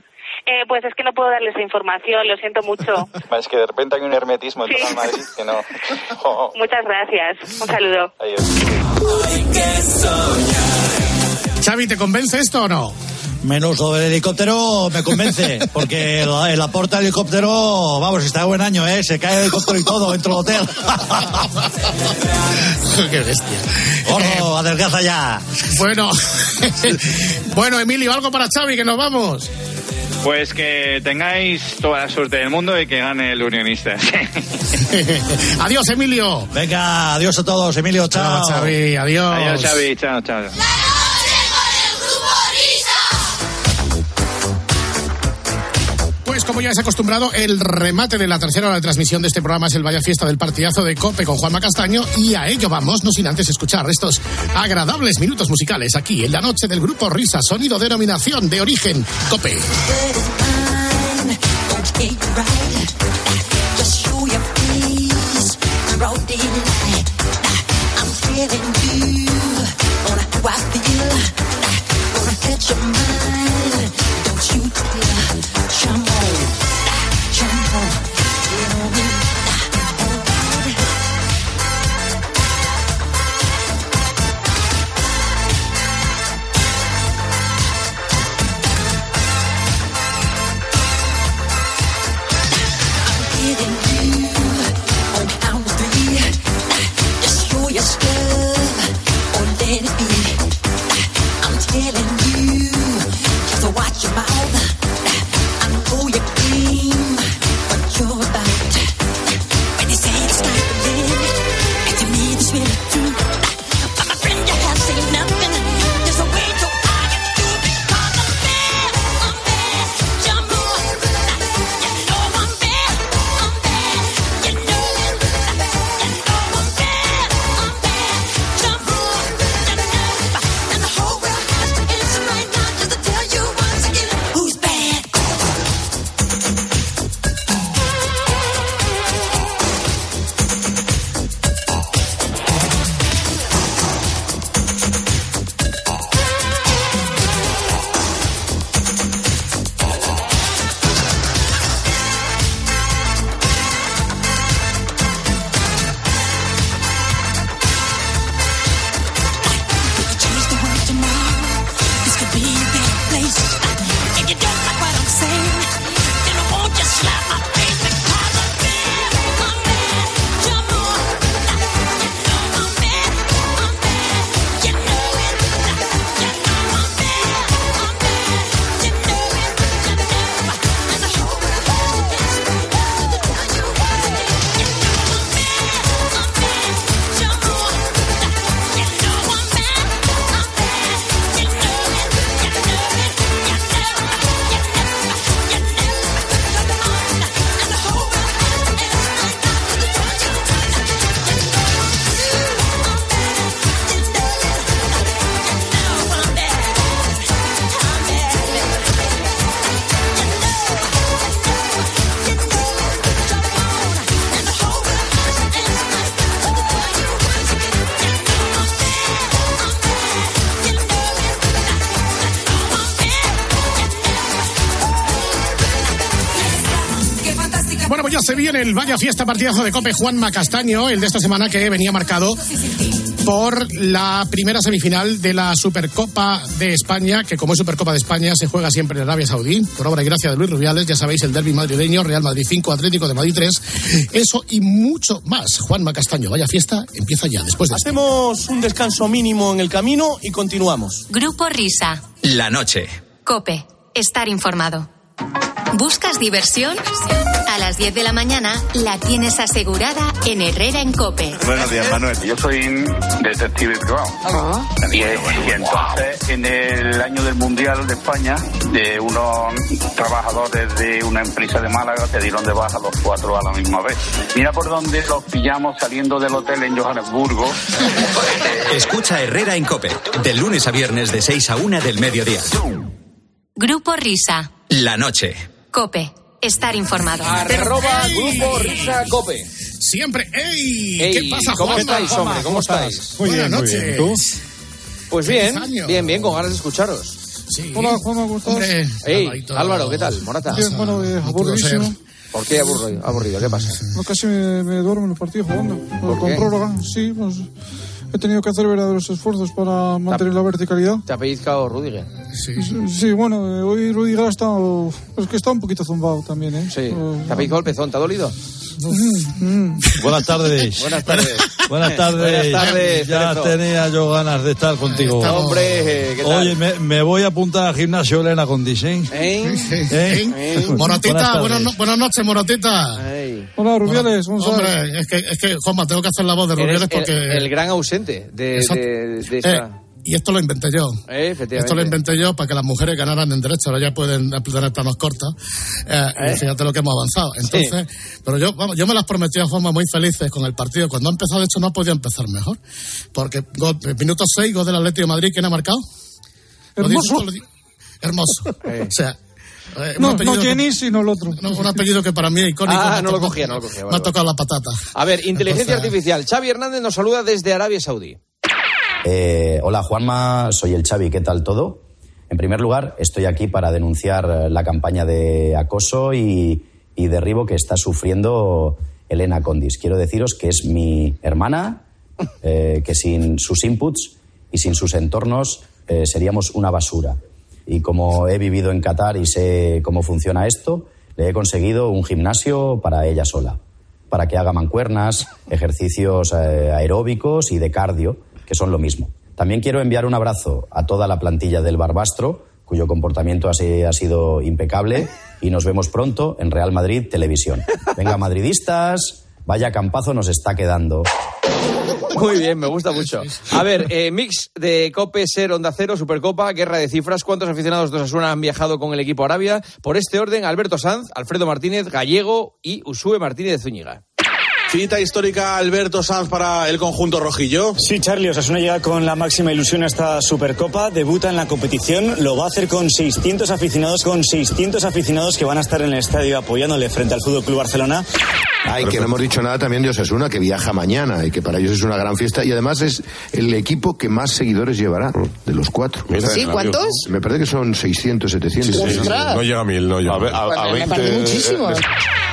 Eh, pues es que no puedo darle esa información, lo siento mucho. Es que de repente hay un hermetismo en Sí. todo el Madrid que no... Oh, Muchas gracias. Un saludo. Xavi, ¿te convence esto o no? Menos lo del helicóptero me convence, porque el, el aporte al helicóptero, vamos, está de buen año, ¿eh? Se cae el helicóptero y todo dentro del hotel. Qué bestia. Gordo, adelgaza ya. Bueno, bueno, Emilio, algo para Xavi, que nos vamos. Pues que tengáis toda la suerte del mundo y que gane el unionista. adiós, Emilio. Venga, adiós a todos, Emilio, chao. Chao, Xavi, adiós. Adiós, Xavi, chao, chao. Como ya es acostumbrado, el remate de la tercera hora de transmisión de este programa. Es el Vaya Fiesta del partidazo de Cope con Juanma Castaño. Y a ello vamos, no sin antes escuchar estos agradables minutos musicales aquí en la noche del grupo Risa, sonido denominación de origen Cope. Viene el Vaya Fiesta partidazo de Cope Juanma Castaño, el de esta semana que venía marcado por la primera semifinal de la Supercopa de España, que como es Supercopa de España se juega siempre en Arabia Saudí, por obra y gracia de Luis Rubiales, ya sabéis, el derby madrileño, Real Madrid 5, Atlético de Madrid 3, eso y mucho más. Juanma Castaño, Vaya Fiesta, empieza ya, después de. Hacemos un descanso mínimo en el camino y continuamos. Grupo Risa. La noche. Cope. Estar informado. ¿Buscas diversión? A las 10 de la mañana la tienes asegurada en Herrera en Cope. Buenos días, Manuel. Yo soy detective privado. Y, y entonces, en el año del Mundial de España, de unos trabajadores de una empresa de Málaga se dieron de baja los cuatro a la misma vez. Mira por dónde los pillamos saliendo del hotel en Johannesburgo. Escucha Herrera en Cope. De lunes a viernes de 6 a 1 del mediodía. Grupo Risa. La noche. Cope. Estar informado. Arroba Grupo Risa Cope. Siempre, ¡ey! Ey, ¿Qué pasa, ¿Cómo Juanma? estáis, hombre? ¿Cómo estáis? Muy bien, Buenas muy bien. noches. Pues Feliz bien, año. bien, bien, con ganas de escucharos. Hola, Juanma, ¿cómo estás? Hombre, Ey, Alvarito. Álvaro, ¿qué tal? Morata. Bien, bueno, eh, aburridísimo. ¿Por qué aburrido? aburrido? ¿Qué pasa? No, casi me, me duermo en el partido jugando. Con qué? prórroga, sí, pues he tenido que hacer verdaderos esfuerzos para mantener la verticalidad. ¿Te ha pellizcado Rudiger? Sí. Sí, bueno, eh, hoy Rudiger ha estado... Es que está un poquito zumbado también, ¿eh? Sí. Eh, ¿Te ha pellizcado el pezón? ¿Te ha dolido? Buenas tardes. Buenas tardes. Buenas tardes. Buenas tardes, Ya Cerezo. tenía yo ganas de estar contigo. Hombre, ¿qué tal? Oye, me, me voy a apuntar al gimnasio Elena con diseño. ¿Eh? ¿Eh? Morotita, Buenas buenas, tardes. no- buenas noches, Morotita. Hola, Rubiales, ¿cómo estás? Hombre, es que, es que, Juanma, tengo que hacer la voz de Rubiales Eres porque... el, el gran ausente de, de, de esta... Eh, Y esto lo inventé yo. Eh, efectivamente. Esto lo inventé yo para que las mujeres ganaran en derecho. Ahora ya pueden tener planos cortas. Eh, ¿Eh? Fíjate lo que hemos avanzado. Entonces, pero yo, vamos, yo me las prometí de forma muy felices con el partido. Cuando ha empezado, de hecho, no podía empezar mejor. Porque gol- minuto 6, gol del Atlético de Madrid, ¿quién ha marcado? Lo dices Hermoso. lo Hermoso. O sea, eh, un No, apellido no que- Jenny, sino el otro. no, un apellido que para mí es icónico. Ah, ha no lo cogía, no lo cogía, Me vale, ha tocado la patata. A ver, inteligencia Entonces- artificial. Xavi Hernández nos saluda desde Arabia Saudí. Eh, hola Juanma, soy el Xavi, ¿qué tal todo? En primer lugar, estoy aquí para denunciar la campaña de acoso y, derribo que está sufriendo Elena Condis. Quiero deciros que es mi hermana, eh, que sin sus inputs y sin sus entornos eh, seríamos una basura. Y como he vivido en Qatar y sé cómo funciona esto, le he conseguido un gimnasio para ella sola, para que haga mancuernas, ejercicios aeróbicos y de cardio, que son lo mismo. También quiero enviar un abrazo a toda la plantilla del Barbastro, cuyo comportamiento ha sido impecable, y nos vemos pronto en Real Madrid Televisión. Venga, madridistas, vaya campazo nos está quedando. Muy bien, me gusta mucho. A ver, eh, mix de Cope, Ser, Onda Cero, Supercopa, Guerra de Cifras. ¿Cuántos aficionados de Osasuna han viajado con el equipo Arabia? Por este orden, Alberto Sanz, Alfredo Martínez, Gallego y Usue Martínez Zúñiga. Cita histórica Alberto Sanz para el conjunto rojillo. Sí, Charlie, Osasuna llega con la máxima ilusión a esta Supercopa, debuta en la competición, lo va a hacer con 600 aficionados, con 600 aficionados que van a estar en el estadio apoyándole frente al Fútbol Club Barcelona. Ay, que no hemos dicho nada también de Osasuna, que viaja mañana y que para ellos es una gran fiesta y además es el equipo que más seguidores llevará de los cuatro. ¿Sí? ¿Cuántos? Me parece que son 600, 700. ¡Ostras! No llega a mil, no llega. Pues me parece muchísimo.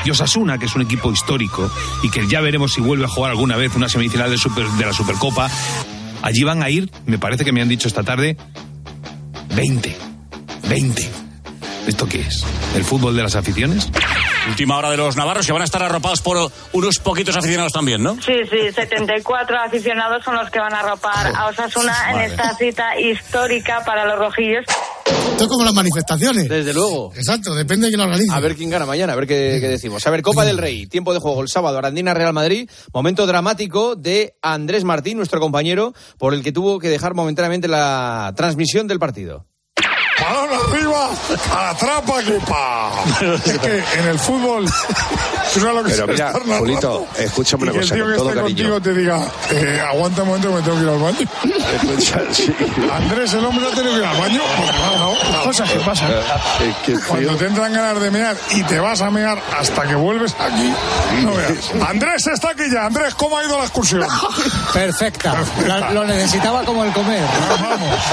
Y Osasuna, que es un equipo histórico y que ya veremos si vuelve a jugar alguna vez una semifinal de, de la Supercopa, allí van a ir, me parece que me han dicho esta tarde, 20. 20. ¿Esto qué es? ¿El fútbol de las aficiones? Última hora de los navarros que van a estar arropados por unos poquitos aficionados también, ¿no? Sí, sí, 74 aficionados son los que van a arropar a Osasuna en esta cita histórica para los rojillos. Esto es como las manifestaciones. Desde luego. Exacto, depende de quién lo organice. A ver quién gana mañana, a ver qué, qué decimos. A ver, Copa del Rey, tiempo de juego el sábado, Arandina Real Madrid, momento dramático de Andrés Martín, nuestro compañero, por el que tuvo que dejar momentáneamente la transmisión del partido. Balón arriba, a la trampa, equipa. Es que en el fútbol, que Pero es mira, Julito, escúchame una que cosa, el tío que esté contigo te diga, eh, aguanta un momento que me tengo que ir al baño. Andrés, el hombre ha tenido que ir al baño. Porque no, no, las cosas que pasan. Cuando te entran ganas de mear y te vas a mear hasta que vuelves aquí, no veas. Andrés está aquí ya. Andrés, ¿cómo ha ido la excursión? Perfecta. Lo, lo necesitaba como el comer.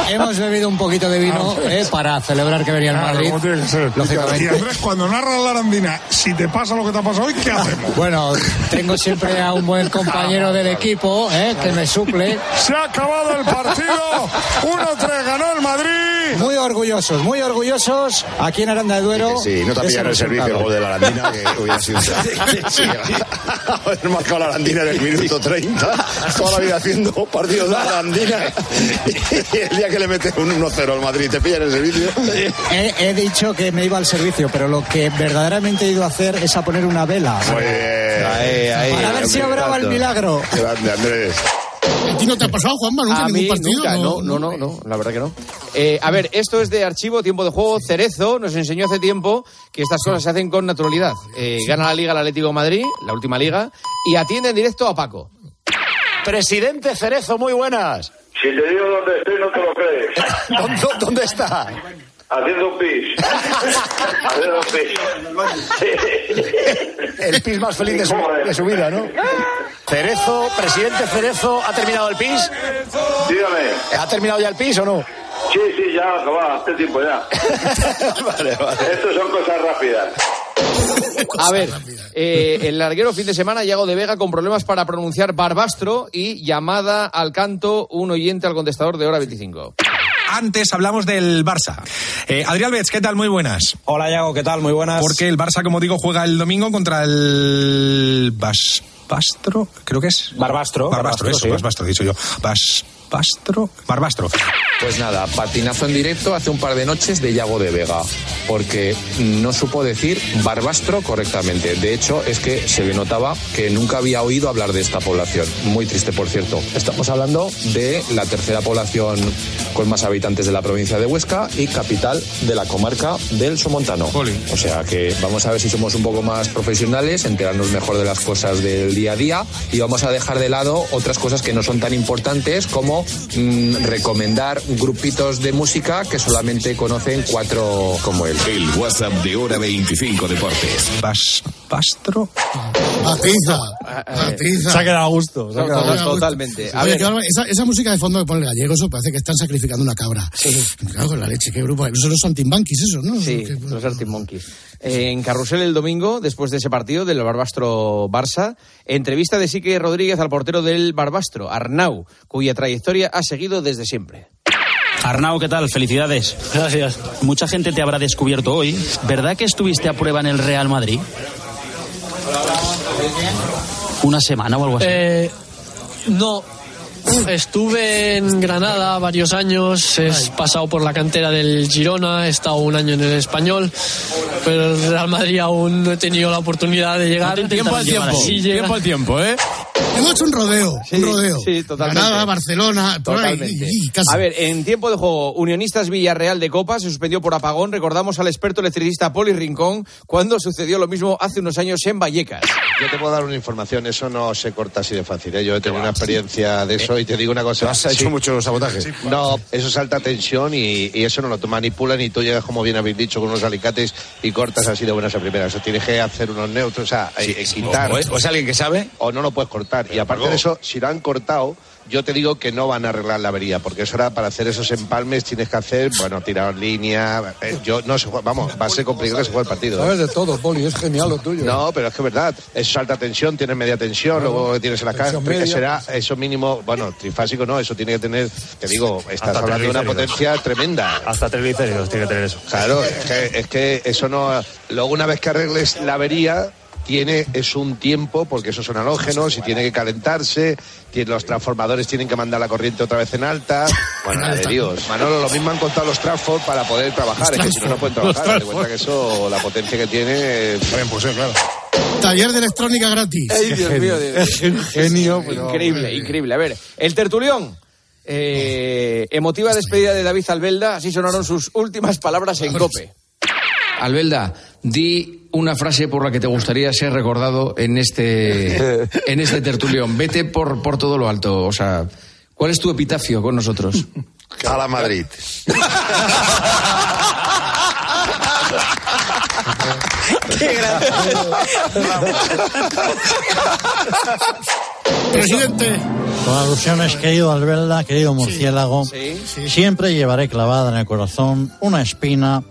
Hemos bebido un poquito de vino eh, para celebrar que venía el Madrid. como tiene que ser. Lógicamente. Y Andrés, cuando narras la arandina, si te pasa lo que te ha pasado hoy, ¿qué hacemos? Bueno, tengo siempre a un buen compañero del equipo eh, que me suple. Se ha acabado el partido. 1-3 ganó el Madrid. Muy orgullosos, muy orgullosos aquí en Aranda de Duero. Sí, no te pillado el servicio el gol de la Arandina, que hubiera sido un sí, Haber marcado la Arandina en el minuto 30, toda la vida haciendo partidos de la Arandina. Y el día que le mete un 1-0 al Madrid, te pillan el servicio. He, he dicho que me iba al servicio, pero lo que verdaderamente he ido a hacer es a poner una vela. Muy bien. Ahí, ahí, Para ver si obraba el milagro. Grande, Andrés. ¿A ti no te ha pasado, Juanma? ¿Nunca A en mí ningún partido? nunca, no, no, no, no, la verdad que no. Eh, a ver, esto es de archivo, tiempo de juego. Cerezo nos enseñó hace tiempo que estas cosas se hacen con naturalidad. Eh, gana la Liga el Atlético de Madrid, la última liga, y atiende en directo a Paco. Presidente Cerezo, muy buenas. Si te digo dónde estoy, no te lo crees. ¿Dónde, dónde está? Haciendo un pis. Haciendo un pis. El pis más feliz de su, de su vida, ¿no? Cerezo, presidente Cerezo, ¿ha terminado el pis? Dígame. ¿Ha terminado ya el pis o no? Sí, sí, ya acabado, hace tiempo ya. vale, vale. Estos son cosas rápidas. A ver, eh, el larguero fin de semana, Yago de Vega con problemas para pronunciar Barbastro y llamada al canto un oyente al contestador de hora 25. Antes hablamos del Barça. Eh, Adrián Betz, ¿qué tal? Muy buenas. Hola, Yago, ¿qué tal? Muy buenas. Porque el Barça, como digo, juega el domingo contra el Bas... Bastro, creo que es. Barbastro. Barbastro, eso, sí. Barbastro, dicho yo. Bas... Barbastro. Barbastro. Pues nada, patinazo en directo hace un par de noches de Yago de Vega, porque no supo decir Barbastro correctamente. De hecho, es que se le notaba que nunca había oído hablar de esta población. Muy triste, por cierto. Estamos hablando de la tercera población con más habitantes de la provincia de Huesca y capital de la comarca del Somontano. O sea que vamos a ver si somos un poco más profesionales, enterarnos mejor de las cosas del día a día y vamos a dejar de lado otras cosas que no son tan importantes como mm, recomendar grupitos de música que solamente conocen cuatro como él. El WhatsApp de Hora 25 Deportes. Bastro. Matiza. Matiza. Se ha quedado a gusto. se ha quedado a gusto. Totalmente. A Oye, ver, esa, esa música de fondo que pone el gallego, eso parece que están sacrificando una cabra. Claro, con la leche, qué grupo. Son timbanquis, esos, ¿no? Sí, los Monkeys. Eh, en Carrusel el domingo, después de ese partido del Barbastro Barça, entrevista de Sique Rodríguez al portero del Barbastro, Arnau, cuya trayectoria ha seguido desde siempre. Arnau, ¿qué tal? Felicidades. Gracias. Mucha gente te habrá descubierto hoy. ¿Verdad que estuviste a prueba en el Real Madrid? ¿Una semana o algo así? Eh, no. Estuve en Granada varios años, he pasado por la cantera del Girona, he estado un año en el Español, pero el Real Madrid aún no he tenido la oportunidad de llegar. Tiempo al tiempo, Sí llega. tiempo al tiempo, ¿eh? Hemos hecho un rodeo, un rodeo. Sí, totalmente. Granada, Barcelona, ahí, Totalmente. y- y casi. A ver, en tiempo de juego, Unionistas Villarreal de Copa se suspendió por apagón. Recordamos al experto electricista Poli Rincón cuando sucedió lo mismo hace unos años en Vallecas. Yo te puedo dar una información, eso no se corta así de fácil. ¿eh? Yo he tenido una experiencia de eso y te digo una cosa. ¿Has hecho mucho sabotaje? No, eso es alta tensión y, y eso no lo manipulan y tú llegas, como bien habéis dicho, con unos alicates y cortas así de buenas a primeras. O tienes que hacer unos neutros, o sea, eh, quitar. o es- o es alguien que sabe. O no lo puedes cortar. Y aparte de eso, si lo han cortado, yo te digo que no van a arreglar la avería, porque eso era para hacer esos empalmes tienes que hacer, bueno, tirar línea. eh, yo no sé, vamos, va a ser complicado que se juegue el partido. ¿eh? Sabes de todo, Poli, es genial lo tuyo. No, pero es que es verdad. Eso es alta tensión, tienes media tensión, luego tienes en la media. Será eso mínimo, bueno, trifásico no, eso tiene que tener, te digo, estás Hasta hablando de una potencia tremenda. Hasta triglicéridos tiene que tener eso. Claro, es que, es que eso no. Luego, una vez que arregles la avería, tiene es un tiempo, porque esos son halógenos y tiene que calentarse, tiene, los transformadores tienen que mandar la corriente otra vez en alta. Bueno, de Dios. Manolo, lo mismo han contado los Transform para poder trabajar, es que si no, no pueden trabajar. Transform. cuenta que eso, la potencia que tiene. Bien, pues claro. Taller de electrónica gratis. Ay, Dios mío, Dios. Es un genio, pero- Increíble, increíble. A ver, el tertulión. Eh, emotiva despedida de David Albelda, así sonaron sus últimas palabras en COPE. Albelda, di una frase por la que te gustaría ser recordado en este, en este tertulión. Vete por, por todo lo alto. O sea, ¿cuál es tu epitafio con nosotros? A la Madrid. Qué Presidente. Con alusiones, querido Albelda, querido murciélago, siempre llevaré clavada en el corazón una espina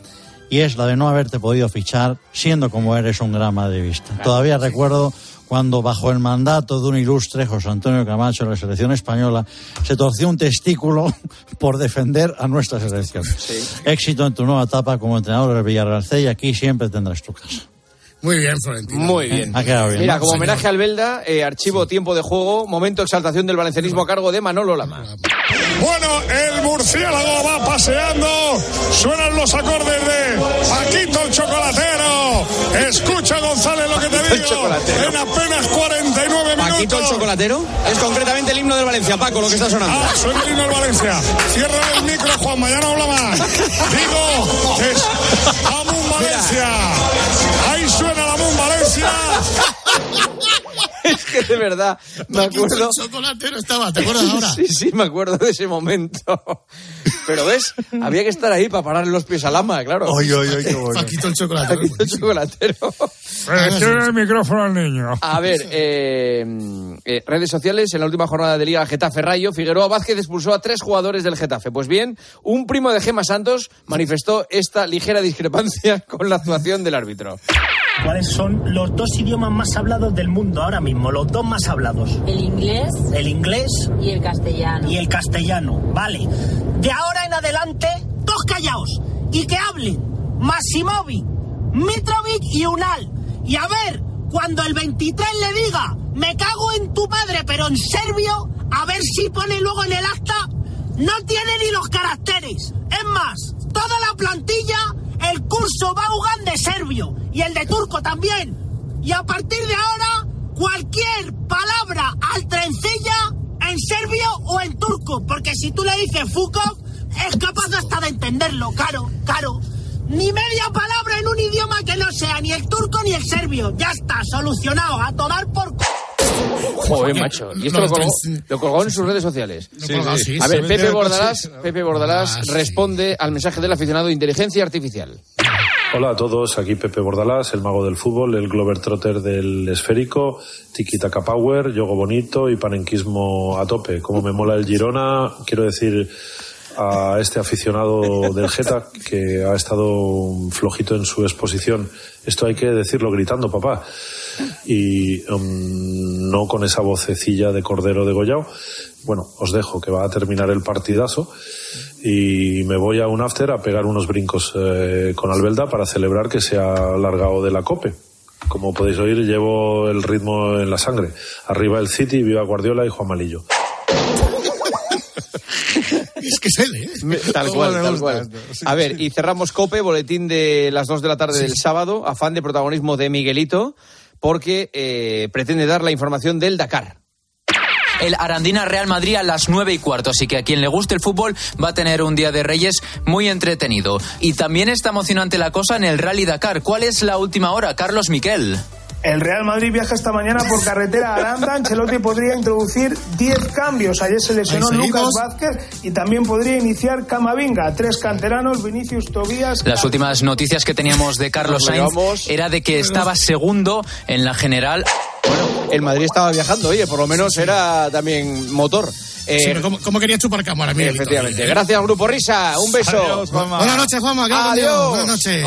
y es la de no haberte podido fichar siendo como eres un gran madridista. Todavía recuerdo cuando bajo el mandato de un ilustre José Antonio Camacho en la selección española se torció un testículo por defender a nuestra selección. Éxito en tu nueva etapa como entrenador del Villarreal C y aquí siempre tendrás tu casa. Muy bien, Florentino. Muy bien. Ha quedado bien. Mira, ¿no? como Señor. homenaje a Albelda, eh, archivo tiempo de juego, momento exaltación del valencianismo a cargo de Manolo Lama. Bueno, el murciélago va paseando. Suenan los acordes de Paquito el chocolatero. Escucha, González, lo que te digo. En apenas 49 minutos. Paquito el chocolatero es concretamente el himno del Valencia, Paco, lo que está sonando. Ah, suena el himno del Valencia. Cierra el micro, Juan, mañana habla más. Digo, es Amun Valencia. Valencia. es que de verdad, me acuerdo. El chocolatero estaba, ¿te acuerdas ahora? Sí, sí, me acuerdo de ese momento. Pero ves, había que estar ahí para pararle los pies al ama, claro. Ay, ay, ay, qué bueno. Paquito el chocolatero. Paquito el chocolatero. Tiene el micrófono al niño. A ver, eh, eh, redes sociales. En la última jornada de Liga Getafe Rayo, Figueroa Vázquez expulsó a tres jugadores del Getafe. Pues bien, un primo de Gema Santos manifestó esta ligera discrepancia con la actuación del árbitro. ¿Cuáles son los dos idiomas más hablados del mundo ahora mismo? Los dos más hablados. El inglés El inglés y el castellano. y el castellano. Vale. De ahora en adelante, dos callaos. Y que hablen Massimovic, Mitrovic y Unal. Y a ver, cuando el 23 le diga, me cago en tu padre, pero en serbio, a ver si pone luego en el acta, no tiene ni los caracteres. Es más, toda la plantilla, el curso Baugan de serbio y el de turco también. Y a partir de ahora, cualquier palabra al trencilla en serbio o en turco, porque si tú le dices Fukov, es capaz hasta de entenderlo, caro, caro. Ni media palabra en un idioma que no sea ni el turco ni el serbio. Ya está, solucionado, a tomar por... c- Joder, macho. Y esto No, lo, colgó, entonces- lo colgó en sus redes sociales. Sí, A ver. Pepe Bordalás. Pepe Bordalás Ah, sí. responde al mensaje del aficionado de inteligencia artificial. Hola a todos, aquí Pepe Bordalás, el mago del fútbol, el Glover Trotter del esférico, Tiki Taka Power, Yogo Bonito y Panenquismo a tope. Como me mola el Girona, quiero decir a este aficionado del Geta que ha estado flojito en su exposición. Esto hay que decirlo gritando, papá. Y um, no con esa vocecilla de cordero degollado. Bueno, os dejo que va a terminar el partidazo y me voy a un after a pegar unos brincos eh, con Albelda para celebrar que se ha largado de la cope. Como podéis oír, llevo el ritmo en la sangre. Arriba el City, viva Guardiola y Juan Malillo. Es que es él, ¿eh? Tal ¿Cómo cual, le tal cual. A ver, y cerramos COPE, boletín de las 2 de la tarde del sábado, afán de protagonismo de Miguelito, porque eh, pretende dar la información del Dakar. el Arandina Real Madrid a las 9 y cuarto. Así que a quien le guste el fútbol va a tener un día de Reyes muy entretenido. Y también está emocionante la cosa en el Rally Dakar. ¿Cuál es la última hora, Carlos Miquel? El Real Madrid viaja esta mañana por carretera a Aranda. Ancelotti podría introducir 10 cambios. Ayer se lesionó Lucas. Vázquez y también podría iniciar Camavinga. Tres canteranos, Vinicius Tobías. Las últimas noticias que teníamos de Carlos Sainz era de que estaba segundo en la general. El Madrid estaba viajando, oye, por lo menos era también motor. Eh, Sí, pero ¿cómo, cómo quería chupar cámara, Miguelito? efectivamente. Eh, Gracias, Grupo Risa. Un beso. Adiós, Juanma. Buenas noches, Juanma. Adiós. Buenas noches.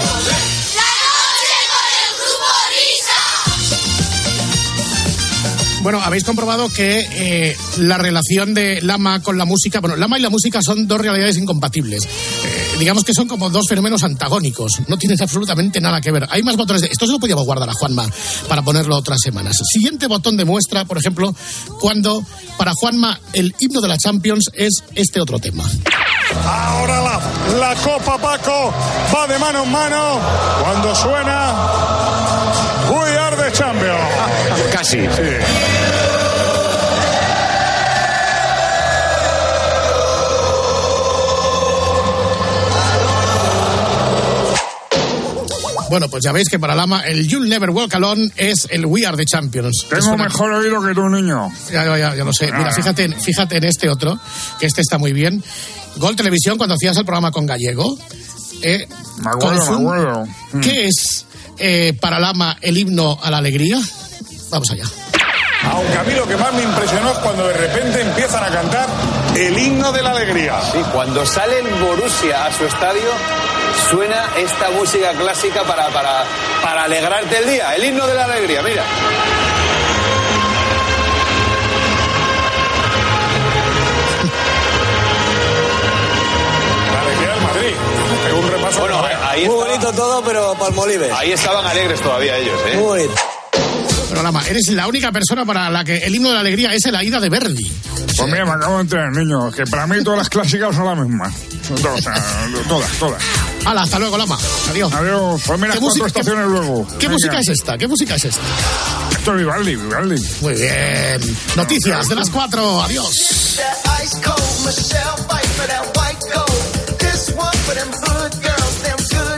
Bueno, habéis comprobado que eh, la relación de Lama con la música, bueno, Lama y la música son dos realidades incompatibles. Eh, digamos que son como dos fenómenos antagónicos. No tienen absolutamente nada que ver. Hay más botones de. Esto se lo podíamos guardar a Juanma para ponerlo otras semanas. Siguiente botón de muestra, por ejemplo, cuando para Juanma el himno de la Champions es este otro tema. Ahora la, la Copa Paco va de mano en mano cuando suena We Are Champions. Casi. Bueno, pues ya veis que para Lama el You'll Never Walk Alone es el We Are the Champions. Tengo suena- mejor oído que tu niño. Ya, ya, ya, ya lo sé. Mira, Ah. fíjate, en- fíjate en este otro, que este está muy bien. Gol Televisión, cuando hacías el programa con Gallego. Eh, Me acuerdo, me acuerdo. Mm. ¿Qué es eh, para Lama el himno a la alegría? Vamos allá. Aunque a mí lo que más me impresionó es cuando de repente empiezan a cantar el himno de la alegría. Sí, cuando sale el Borussia a su estadio, suena esta música clásica para, para, para alegrarte el día, el himno de la alegría, mira. La alegría del Madrid. Es un repaso. Bueno, ahí Muy estaba- bonito todo, pero Palmolive. Ahí estaban alegres todavía ellos, ¿eh? Muy bonito. Pero Lama, eres la única persona para la que el himno de la alegría es el Aida de Verdi. Pues mira, me acabo de enterar, niño, que para mí todas las clásicas son las mismas. Todas, o sea, todas, todas. Hala, hasta luego, Lama. Adiós. Adiós. Pues mira, ¿Qué cuatro estaciones luego. ¿Qué Venga. música es esta? ¿Qué música es esta? Esto es Vivaldi, Vivaldi. Muy bien. Noticias de las cuatro. Adiós. Ice cold Michelle fight for that white gold. This one for them hood girls, them good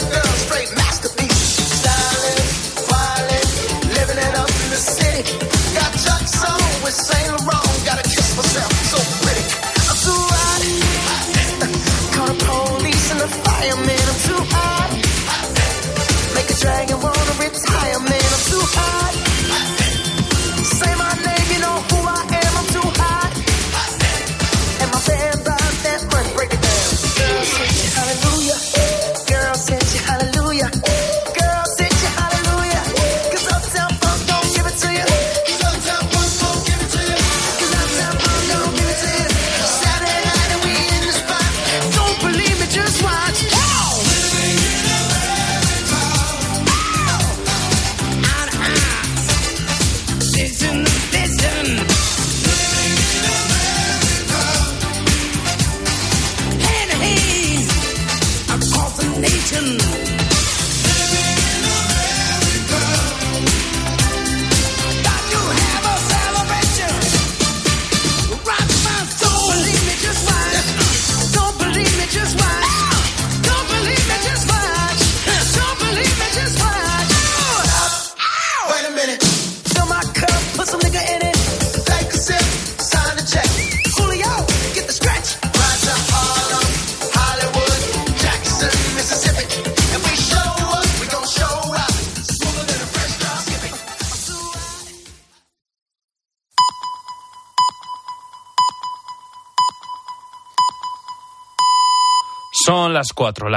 las cuatro, las